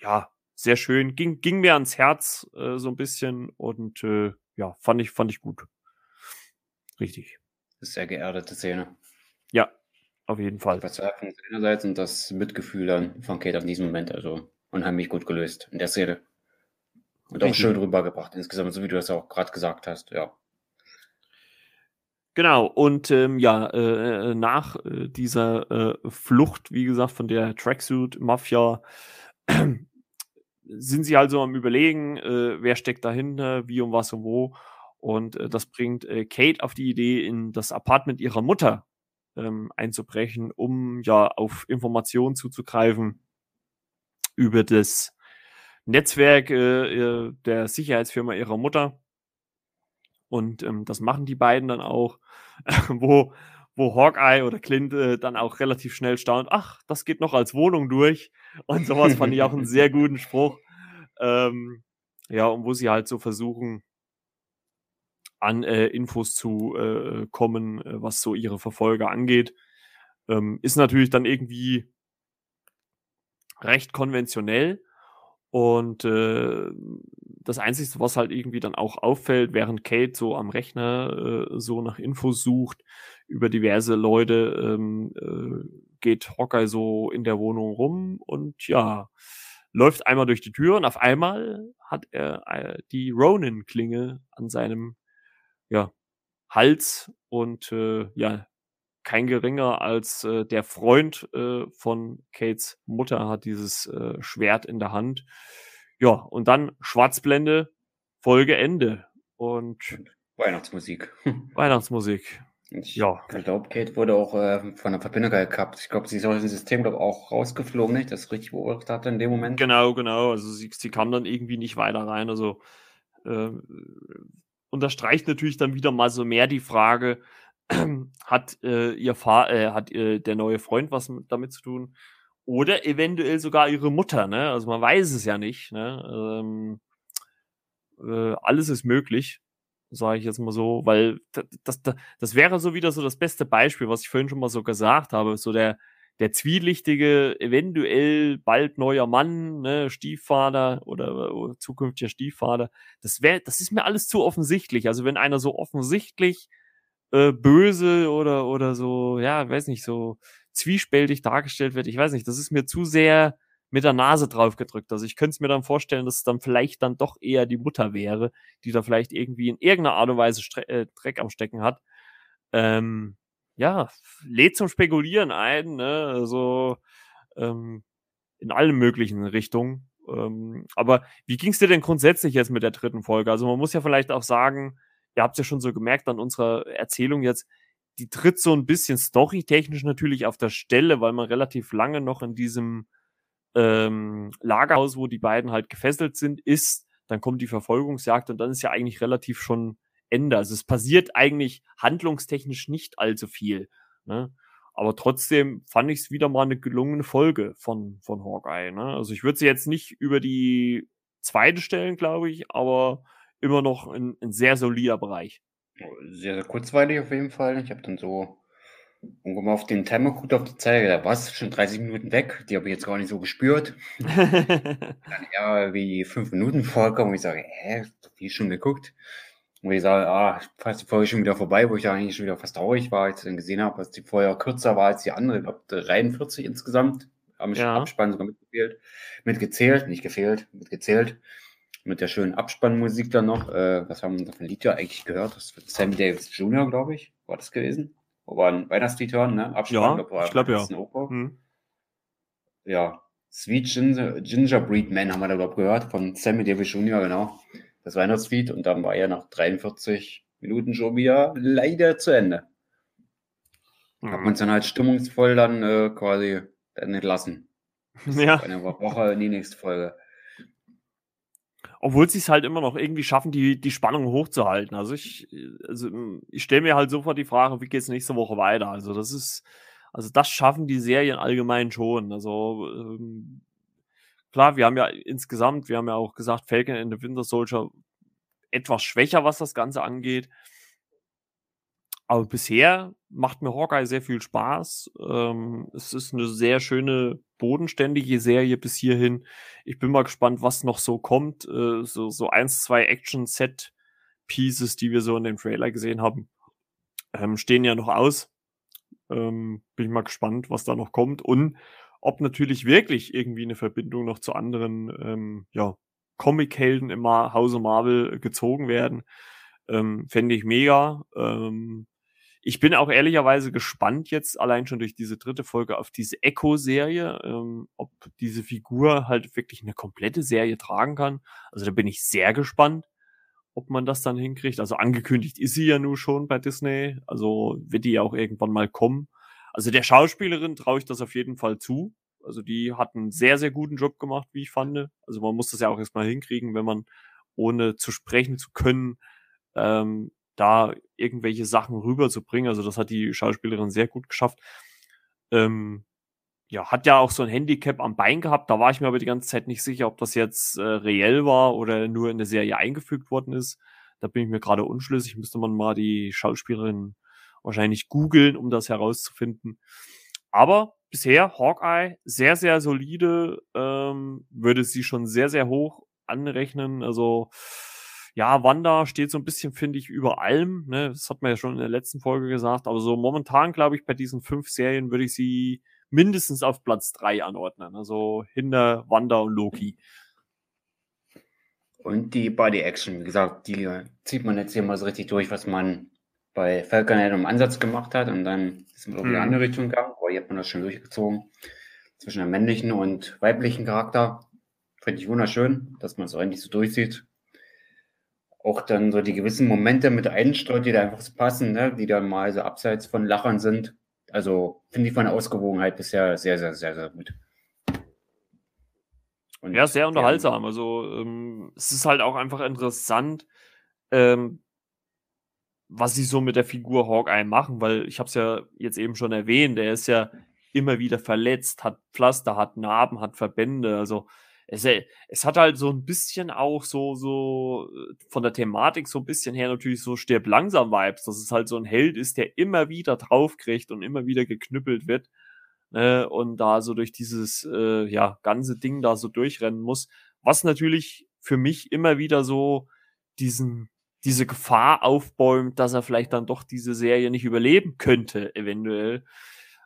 ja, sehr schön. Ging, ging mir ans Herz äh, so ein bisschen und äh, ja, fand ich, fand ich gut. Richtig. Sehr geerdete Szene. Ja, auf jeden Fall. Verzweiflung einerseits und das Mitgefühl dann von Kate in diesem Moment, also unheimlich gut gelöst in der Szene. Und auch schön rübergebracht insgesamt, so wie du das auch gerade gesagt hast, ja. Genau, und ähm, ja, äh, äh, nach äh, dieser äh, Flucht, wie gesagt, von der Tracksuit-Mafia, <clears throat> sind sie also am Überlegen, äh, wer steckt dahinter, wie und was und wo. Und äh, das bringt äh, Kate auf die Idee, in das Apartment ihrer Mutter ähm, einzubrechen, um ja auf Informationen zuzugreifen über das Netzwerk äh, äh der Sicherheitsfirma ihrer Mutter und ähm, das machen die beiden dann auch, <laughs> wo, wo Hawkeye oder Clint äh, dann auch relativ schnell staunt, ach, das geht noch als Wohnung durch. Und sowas fand ich auch einen sehr guten Spruch. Ähm, ja, und wo sie halt so versuchen, an äh, Infos zu äh, kommen, äh, was so ihre Verfolger angeht. Ähm, ist natürlich dann irgendwie recht konventionell. Und äh, das Einzige, was halt irgendwie dann auch auffällt, während Kate so am Rechner äh, so nach Infos sucht über diverse Leute, ähm, äh, geht Hawkeye so in der Wohnung rum und ja, läuft einmal durch die Tür und auf einmal hat er äh, die Ronin-Klinge an seinem ja, Hals und äh, ja, kein geringer als äh, der Freund äh, von Kates Mutter hat dieses äh, Schwert in der Hand. Ja, und dann Schwarzblende, Folge Ende. Und Weihnachtsmusik. <laughs> Weihnachtsmusik. Ich ja. glaube, Kate wurde auch äh, von der Verbindung gehabt. Ich glaube, sie ist aus dem System glaub, auch rausgeflogen, nicht? Das richtig beobachtet hatte in dem Moment. Genau, genau. Also sie, sie kam dann irgendwie nicht weiter rein. Also äh, unterstreicht natürlich dann wieder mal so mehr die Frage, <clears throat> hat äh, ihr Fa äh, hat äh, der neue Freund was damit zu tun? Oder eventuell sogar ihre Mutter, ne? Also man weiß es ja nicht. Ne? Ähm, äh, alles ist möglich, sage ich jetzt mal so, weil das, das, das wäre so wieder so das beste Beispiel, was ich vorhin schon mal so gesagt habe. So der, der zwielichtige, eventuell bald neuer Mann, ne, Stiefvater oder, oder zukünftiger Stiefvater. Das wäre, das ist mir alles zu offensichtlich. Also wenn einer so offensichtlich äh, böse oder, oder so, ja, weiß nicht, so zwiespältig dargestellt wird. Ich weiß nicht, das ist mir zu sehr mit der Nase drauf gedrückt. Also ich könnte es mir dann vorstellen, dass es dann vielleicht dann doch eher die Mutter wäre, die da vielleicht irgendwie in irgendeiner Art und Weise Stre äh, Dreck am Stecken hat. Ähm, ja, lädt zum Spekulieren ein, ne? Also ähm, in allen möglichen Richtungen. Ähm, aber wie ging es dir denn grundsätzlich jetzt mit der dritten Folge? Also man muss ja vielleicht auch sagen, ihr habt ja schon so gemerkt an unserer Erzählung jetzt, die tritt so ein bisschen storytechnisch natürlich auf der Stelle, weil man relativ lange noch in diesem ähm, Lagerhaus, wo die beiden halt gefesselt sind, ist. Dann kommt die Verfolgungsjagd und dann ist ja eigentlich relativ schon Ende. Also es passiert eigentlich handlungstechnisch nicht allzu viel. Ne? Aber trotzdem fand ich es wieder mal eine gelungene Folge von, von Hawkeye. Ne? Also ich würde sie jetzt nicht über die zweite stellen, glaube ich, aber immer noch ein, ein sehr solider Bereich. Sehr, sehr kurzweilig auf jeden Fall. Ich habe dann so ungefähr auf den Timer geguckt, auf die Zeit, da war es schon 30 Minuten weg. Die habe ich jetzt gar nicht so gespürt. <laughs> dann eher wie 5 Minuten vorkommen und ich sage, hä, wie schon geguckt. Und ich sage, ah, fast die Folge schon wieder vorbei, wo ich ja eigentlich schon wieder fast traurig war, als ich dann gesehen habe, dass die vorher kürzer war als die andere. Ich glaube, 43 insgesamt. Haben schon ja. Abspann sogar mitgezählt. Mitgezählt, nicht gefehlt, mitgezählt mit der schönen Abspannmusik dann noch. Äh, was haben wir da für ein Lied ja eigentlich gehört? Das wird Sammy Davis Jr., glaube ich, war das gewesen. Wo wir ein Weihnachtslied hören, ne? Abspann, ja, ich glaube ja. Hm. Ja, Sweet Ginger, Gingerbread Man haben wir da, glaube ich, gehört, von Sammy Davis Jr., genau. Das Weihnachtslied und dann war er nach 43 Minuten schon wieder leider zu Ende. Mhm. Hat man es dann halt stimmungsvoll dann äh, quasi dann entlassen. <laughs> Ja. Eine Woche in die nächste Folge obwohl sie es halt immer noch irgendwie schaffen, die, die Spannung hochzuhalten. Also ich, also ich stelle mir halt sofort die Frage, wie geht es nächste Woche weiter? Also das ist, also das schaffen die Serien allgemein schon. Also ähm, klar, wir haben ja insgesamt, wir haben ja auch gesagt, Falcon and the Winter Soldier etwas schwächer, was das Ganze angeht. Aber bisher macht mir Hawkeye sehr viel Spaß. Ähm, es ist eine sehr schöne, bodenständige Serie bis hierhin. Ich bin mal gespannt, was noch so kommt. Äh, so, so eins, zwei Action-Set-Pieces, die wir so in dem Trailer gesehen haben, ähm, stehen ja noch aus. Ähm, bin ich mal gespannt, was da noch kommt. Und ob natürlich wirklich irgendwie eine Verbindung noch zu anderen ähm, ja, Comic-Helden im Hause Marvel gezogen werden. Ähm, Fände ich mega. Ähm, ich bin auch ehrlicherweise gespannt jetzt allein schon durch diese dritte Folge auf diese Echo-Serie, ähm, ob diese Figur halt wirklich eine komplette Serie tragen kann. Also da bin ich sehr gespannt, ob man das dann hinkriegt. Also angekündigt ist sie ja nur schon bei Disney, also wird die ja auch irgendwann mal kommen. Also der Schauspielerin traue ich das auf jeden Fall zu. Also die hat einen sehr, sehr guten Job gemacht, wie ich fand. Also man muss das ja auch erstmal hinkriegen, wenn man ohne zu sprechen zu können ähm, da irgendwelche Sachen rüberzubringen. Also das hat die Schauspielerin sehr gut geschafft. Ähm, ja, hat ja auch so ein Handicap am Bein gehabt. Da war ich mir aber die ganze Zeit nicht sicher, ob das jetzt äh, reell war oder nur in der Serie eingefügt worden ist. Da bin ich mir gerade unschlüssig. Müsste man mal die Schauspielerin wahrscheinlich googeln, um das herauszufinden. Aber bisher Hawkeye sehr, sehr solide. Ähm, würde sie schon sehr, sehr hoch anrechnen. Also ja, Wanda steht so ein bisschen, finde ich, über allem. Ne? Das hat man ja schon in der letzten Folge gesagt. Aber so momentan, glaube ich, bei diesen fünf Serien würde ich sie mindestens auf Platz drei anordnen. Also hinter Wanda und Loki. Und die Body Action, wie gesagt, die zieht man jetzt hier mal so richtig durch, was man bei Falcon im Ansatz gemacht hat. Und dann ist man in die mhm. andere Richtung gegangen. Aber hier hat man das schon durchgezogen. Zwischen dem männlichen und weiblichen Charakter. Finde ich wunderschön, dass man es eigentlich so durchzieht auch dann so die gewissen Momente mit einstreut, die da einfach so passen, ne? die dann mal so abseits von Lachern sind. Also finde ich von der Ausgewogenheit bisher sehr, sehr, sehr, sehr gut. Und ja, sehr unterhaltsam. Also ähm, es ist halt auch einfach interessant, ähm, was sie so mit der Figur Hawkeye machen, weil ich habe es ja jetzt eben schon erwähnt, er ist ja immer wieder verletzt, hat Pflaster, hat Narben, hat Verbände. Also es, es hat halt so ein bisschen auch so, so äh, von der Thematik so ein bisschen her natürlich so stirb langsam Vibes, dass es halt so ein Held ist, der immer wieder draufkriegt und immer wieder geknüppelt wird. Ne, und da so durch dieses äh, ja, ganze Ding da so durchrennen muss. Was natürlich für mich immer wieder so diesen, diese Gefahr aufbäumt, dass er vielleicht dann doch diese Serie nicht überleben könnte, eventuell.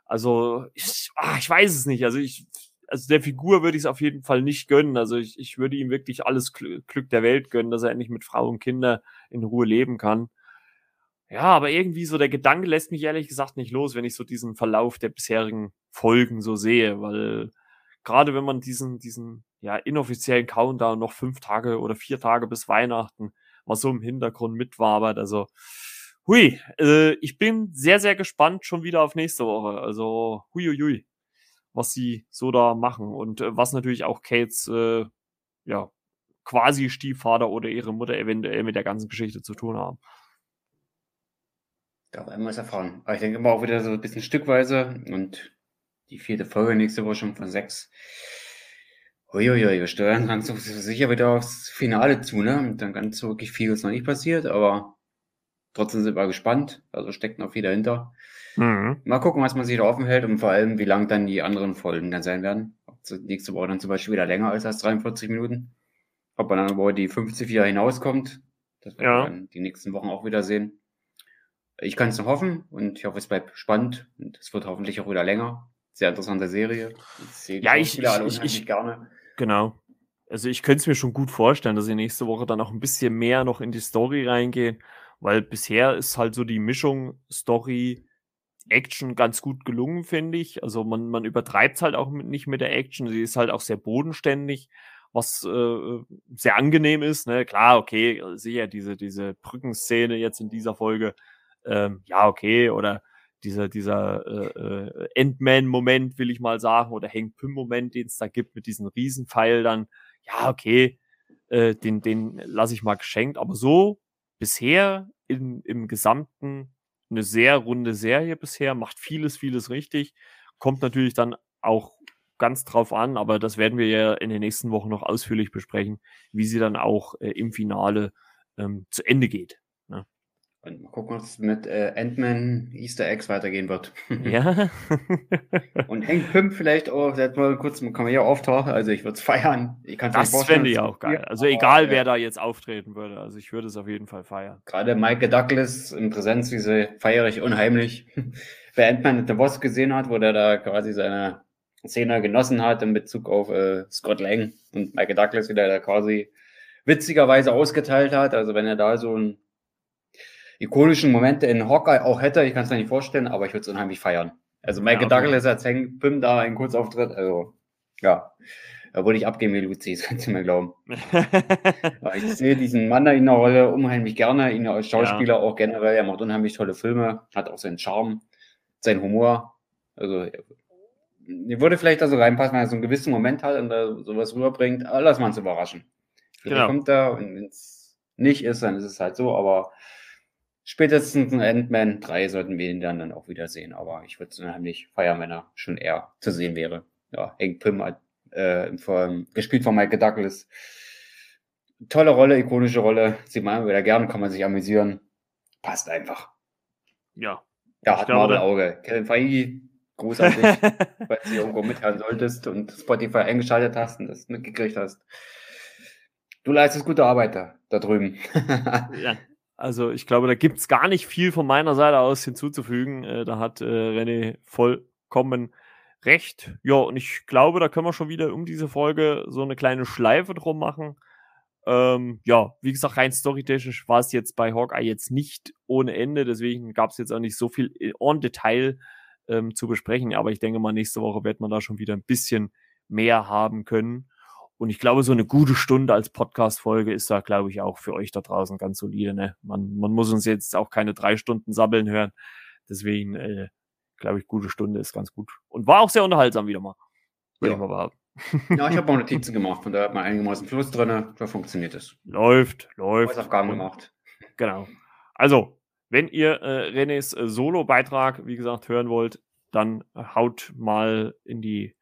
Also, ich, ach, ich weiß es nicht. Also ich also der Figur würde ich es auf jeden Fall nicht gönnen. Also ich, ich würde ihm wirklich alles Glück der Welt gönnen, dass er endlich mit Frau und Kinder in Ruhe leben kann. Ja, aber irgendwie so der Gedanke lässt mich ehrlich gesagt nicht los, wenn ich so diesen Verlauf der bisherigen Folgen so sehe, weil gerade wenn man diesen, diesen ja, inoffiziellen Countdown noch fünf Tage oder vier Tage bis Weihnachten mal so im Hintergrund mitwabert, also hui, äh, ich bin sehr, sehr gespannt schon wieder auf nächste Woche. Also hui, hui, hui was sie so da machen und äh, was natürlich auch Kates äh, ja quasi Stiefvater oder ihre Mutter eventuell mit der ganzen Geschichte zu tun haben. Da werden wir es erfahren. Aber ich denke immer auch wieder so ein bisschen stückweise und die vierte Folge nächste Woche schon von sechs. Uiuiui, wir steuern ganz sicher wieder aufs Finale zu, ne? Und dann ganz so wirklich viel ist noch nicht passiert, aber trotzdem sind wir gespannt. Also steckt noch viel dahinter. Mhm. Mal gucken, was man sich da offen hält und vor allem, wie lang dann die anderen Folgen dann sein werden. Ob nächste Woche dann zum Beispiel wieder länger ist als 43 Minuten. Ob man dann aber die 50 wieder hinauskommt. Das werden ja. wir dann die nächsten Wochen auch wieder sehen. Ich kann es noch hoffen und ich hoffe, es bleibt spannend und es wird hoffentlich auch wieder länger. Sehr interessante Serie. Ich ja, ich, ich, ich, gerne. Genau. Also ich könnte es mir schon gut vorstellen, dass sie nächste Woche dann auch ein bisschen mehr noch in die Story reingehen, weil bisher ist halt so die Mischung Story, Action ganz gut gelungen, finde ich. Also man, man übertreibt es halt auch mit, nicht mit der Action. Sie ist halt auch sehr bodenständig, was äh, sehr angenehm ist. Ne? Klar, okay, sicher, diese, diese Brückenszene jetzt in dieser Folge, ähm, ja, okay, oder dieser, dieser äh, äh, Endman-Moment, will ich mal sagen, oder Hank Pym-Moment, den es da gibt mit diesem Riesenpfeil dann, ja, okay, äh, den, den lasse ich mal geschenkt. Aber so bisher in, im Gesamten eine sehr runde Serie bisher, macht vieles, vieles richtig. Kommt natürlich dann auch ganz drauf an, aber das werden wir ja in den nächsten Wochen noch ausführlich besprechen, wie sie dann auch äh, im Finale ähm, zu Ende geht. Ne? Und mal gucken, was mit äh, Ant-Man Easter Eggs weitergehen wird. <laughs> Ja. und Hank Pym vielleicht auch, vielleicht mal kurz, kann man hier auftauchen, also ich würde es feiern. Ich kann das fände ich auch geil. Also egal, aber, wer da jetzt auftreten würde, also ich würde es auf jeden Fall feiern. Gerade Michael Douglas in Präsenz, wie sie feiere ich unheimlich. <laughs> wer Ant-Man The Wasp gesehen hat, wo der da quasi seine Szene genossen hat in Bezug auf äh, Scott Lang und Michael Douglas, wie der da quasi witzigerweise ausgeteilt hat, also wenn er da so ein ikonischen Momente in Hawkeye auch hätte. Ich kann es mir nicht vorstellen, aber ich würde es unheimlich feiern. Also Michael ja, okay. Douglas als Hank Pym da einen Kurzauftritt, also ja, da würde ich abgehen wie Luzi, <laughs> das kannst du mir glauben. <laughs> ich sehe diesen Mann da in der Rolle unheimlich gerne, ihn als Schauspieler ja. auch generell. Er macht unheimlich tolle Filme, hat auch seinen Charme, seinen Humor. Also er würde vielleicht da so reinpassen, wenn er so einen gewissen Moment hat und da sowas rüberbringt. Aber lass mal uns überraschen. Genau. kommt er und wenn es nicht ist, dann ist es halt so, aber spätestens in Ant-Man 3 sollten wir ihn dann, dann auch wieder sehen. Aber ich würde es unheimlich feiern, wenn er schon eher zu sehen wäre. Ja, Hank Pym hat äh, von, gespielt von Michael Douglas. Tolle Rolle, ikonische Rolle. Sieht man wieder gern, kann man sich amüsieren. Passt einfach. Ja. Ja, hat Marvel Auge. Kevin Feige, großartig, <laughs> weil du irgendwo mithören solltest und Spotify eingeschaltet hast und das mitgekriegt hast. Du leistest gute Arbeit da, da drüben. ja, <laughs> also ich glaube, da gibt es gar nicht viel von meiner Seite aus hinzuzufügen. Äh, da hat äh, René vollkommen recht. Ja, und ich glaube, da können wir schon wieder um diese Folge so eine kleine Schleife drum machen. Ähm, ja, wie gesagt, rein storytechnisch war es jetzt bei Hawkeye jetzt nicht ohne Ende, deswegen gab es jetzt auch nicht so viel en Detail ähm, zu besprechen, aber ich denke mal, nächste Woche wird man da schon wieder ein bisschen mehr haben können. Und ich glaube, so eine gute Stunde als Podcast-Folge ist da, glaube ich, auch für euch da draußen ganz solide. Ne? Man, man muss uns jetzt auch keine drei Stunden sabbeln hören. Deswegen, äh, glaube ich, gute Stunde ist ganz gut. Und war auch sehr unterhaltsam wieder mal. Würde ja. ich mal behaupten. Ja, ich habe auch <laughs> Notizen gemacht, von da hat man einigermaßen Fluss drin. Da funktioniert es. Läuft, läuft. Hausaufgaben gemacht. Genau. Also, wenn ihr äh, Renés äh, Solo-Beitrag, wie gesagt, hören wollt, dann haut mal in die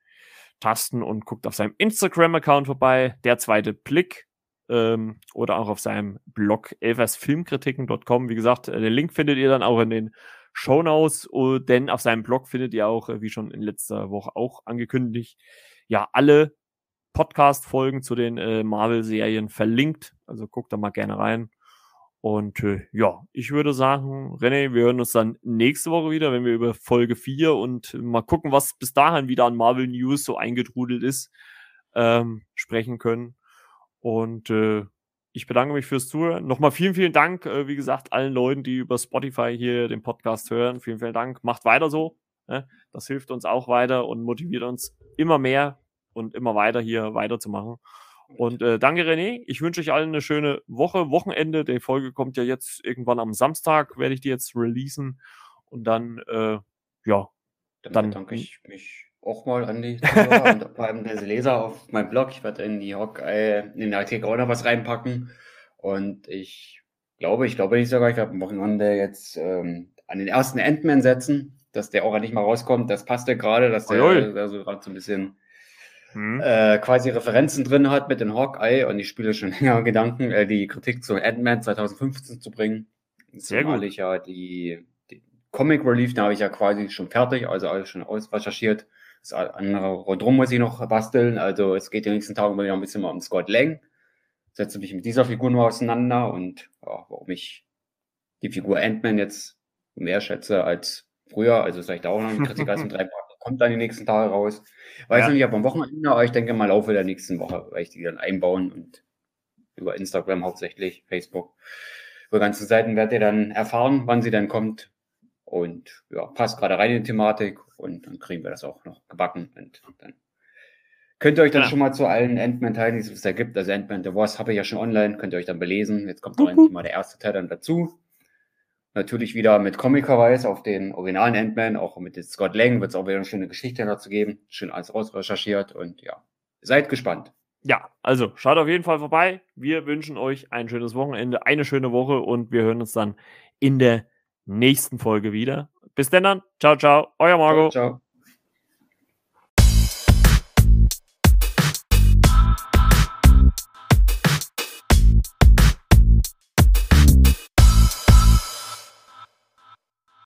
Tasten und guckt auf seinem Instagram-Account vorbei, der zweite Blick, ähm, oder auch auf seinem Blog elversfilmkritiken.com. Wie gesagt, äh, den Link findet ihr dann auch in den Show Notes, uh, denn auf seinem Blog findet ihr auch, äh, wie schon in letzter Woche auch angekündigt, ja, alle Podcast-Folgen zu den äh, Marvel-Serien verlinkt. Also guckt da mal gerne rein. Und äh, ja, ich würde sagen, René, wir hören uns dann nächste Woche wieder, wenn wir über Folge 4 und mal gucken, was bis dahin wieder an Marvel News so eingetrudelt ist, ähm, sprechen können. Und äh, ich bedanke mich fürs Zuhören. Nochmal vielen, vielen Dank, äh, wie gesagt, allen Leuten, die über Spotify hier den Podcast hören. Vielen, vielen Dank. Macht weiter so. Ne? Das hilft uns auch weiter und motiviert uns immer mehr und immer weiter hier weiterzumachen. Und äh, danke, René. Ich wünsche euch allen eine schöne Woche, Wochenende. Die Folge kommt ja jetzt irgendwann am Samstag, werde ich die jetzt releasen. Und dann, äh, ja. Dann, dann danke ich mich auch mal an die Zuhörer und vor allem diese Leser auf meinem Blog. Ich werde in die Hock, äh, in den Artikel auch noch was reinpacken. Und ich glaube, ich glaube nicht sogar, ich werde am Wochenende jetzt ähm, an den ersten Ant-Man setzen, dass der auch nicht mal rauskommt. Das passte gerade, dass der also gerade so ein bisschen hm. äh, quasi Referenzen drin hat mit den Hawkeye und ich spiele schon <laughs> länger Gedanken, äh, die Kritik zu Ant-Man 2015 zu bringen. Sehr gut. Ich ja die, die Comic Relief, da habe ich ja quasi schon fertig, also alles schon ausrecherchiert. Das andere rundherum muss ich noch basteln. Also es geht die nächsten Tage wieder ein bisschen mal um Scott Lang. Setze mich mit dieser Figur nur auseinander und ja, warum ich die Figur Ant-Man jetzt mehr schätze als früher. Also vielleicht auch noch eine Kritik als in drei Monaten. Kommt dann die nächsten Tage raus. Weiß ja. noch nicht, ob am Wochenende, aber ich denke mal Laufe der nächsten Woche werde ich die dann einbauen und über Instagram hauptsächlich, Facebook. Über ganze Seiten werdet ihr dann erfahren, wann sie dann kommt. Und ja, passt gerade rein in die Thematik und dann kriegen wir das auch noch gebacken. Und dann könnt ihr euch dann ja. schon mal zu allen Endman-Teilen, die es da gibt, also Endman The Wars habe ich ja schon online, könnt ihr euch dann belesen. Jetzt kommt endlich mal der erste Teil dann dazu. Natürlich wieder mit Comic-Verweis auf den originalen Endman, auch mit Scott Lang wird es auch wieder eine schöne Geschichte dazu geben. Schön alles ausrecherchiert und ja, seid gespannt. Ja, also schaut auf jeden Fall vorbei. Wir wünschen euch ein schönes Wochenende, eine schöne Woche und wir hören uns dann in der nächsten Folge wieder. Bis denn dann. Ciao, ciao. Euer Marco. Ciao. ciao.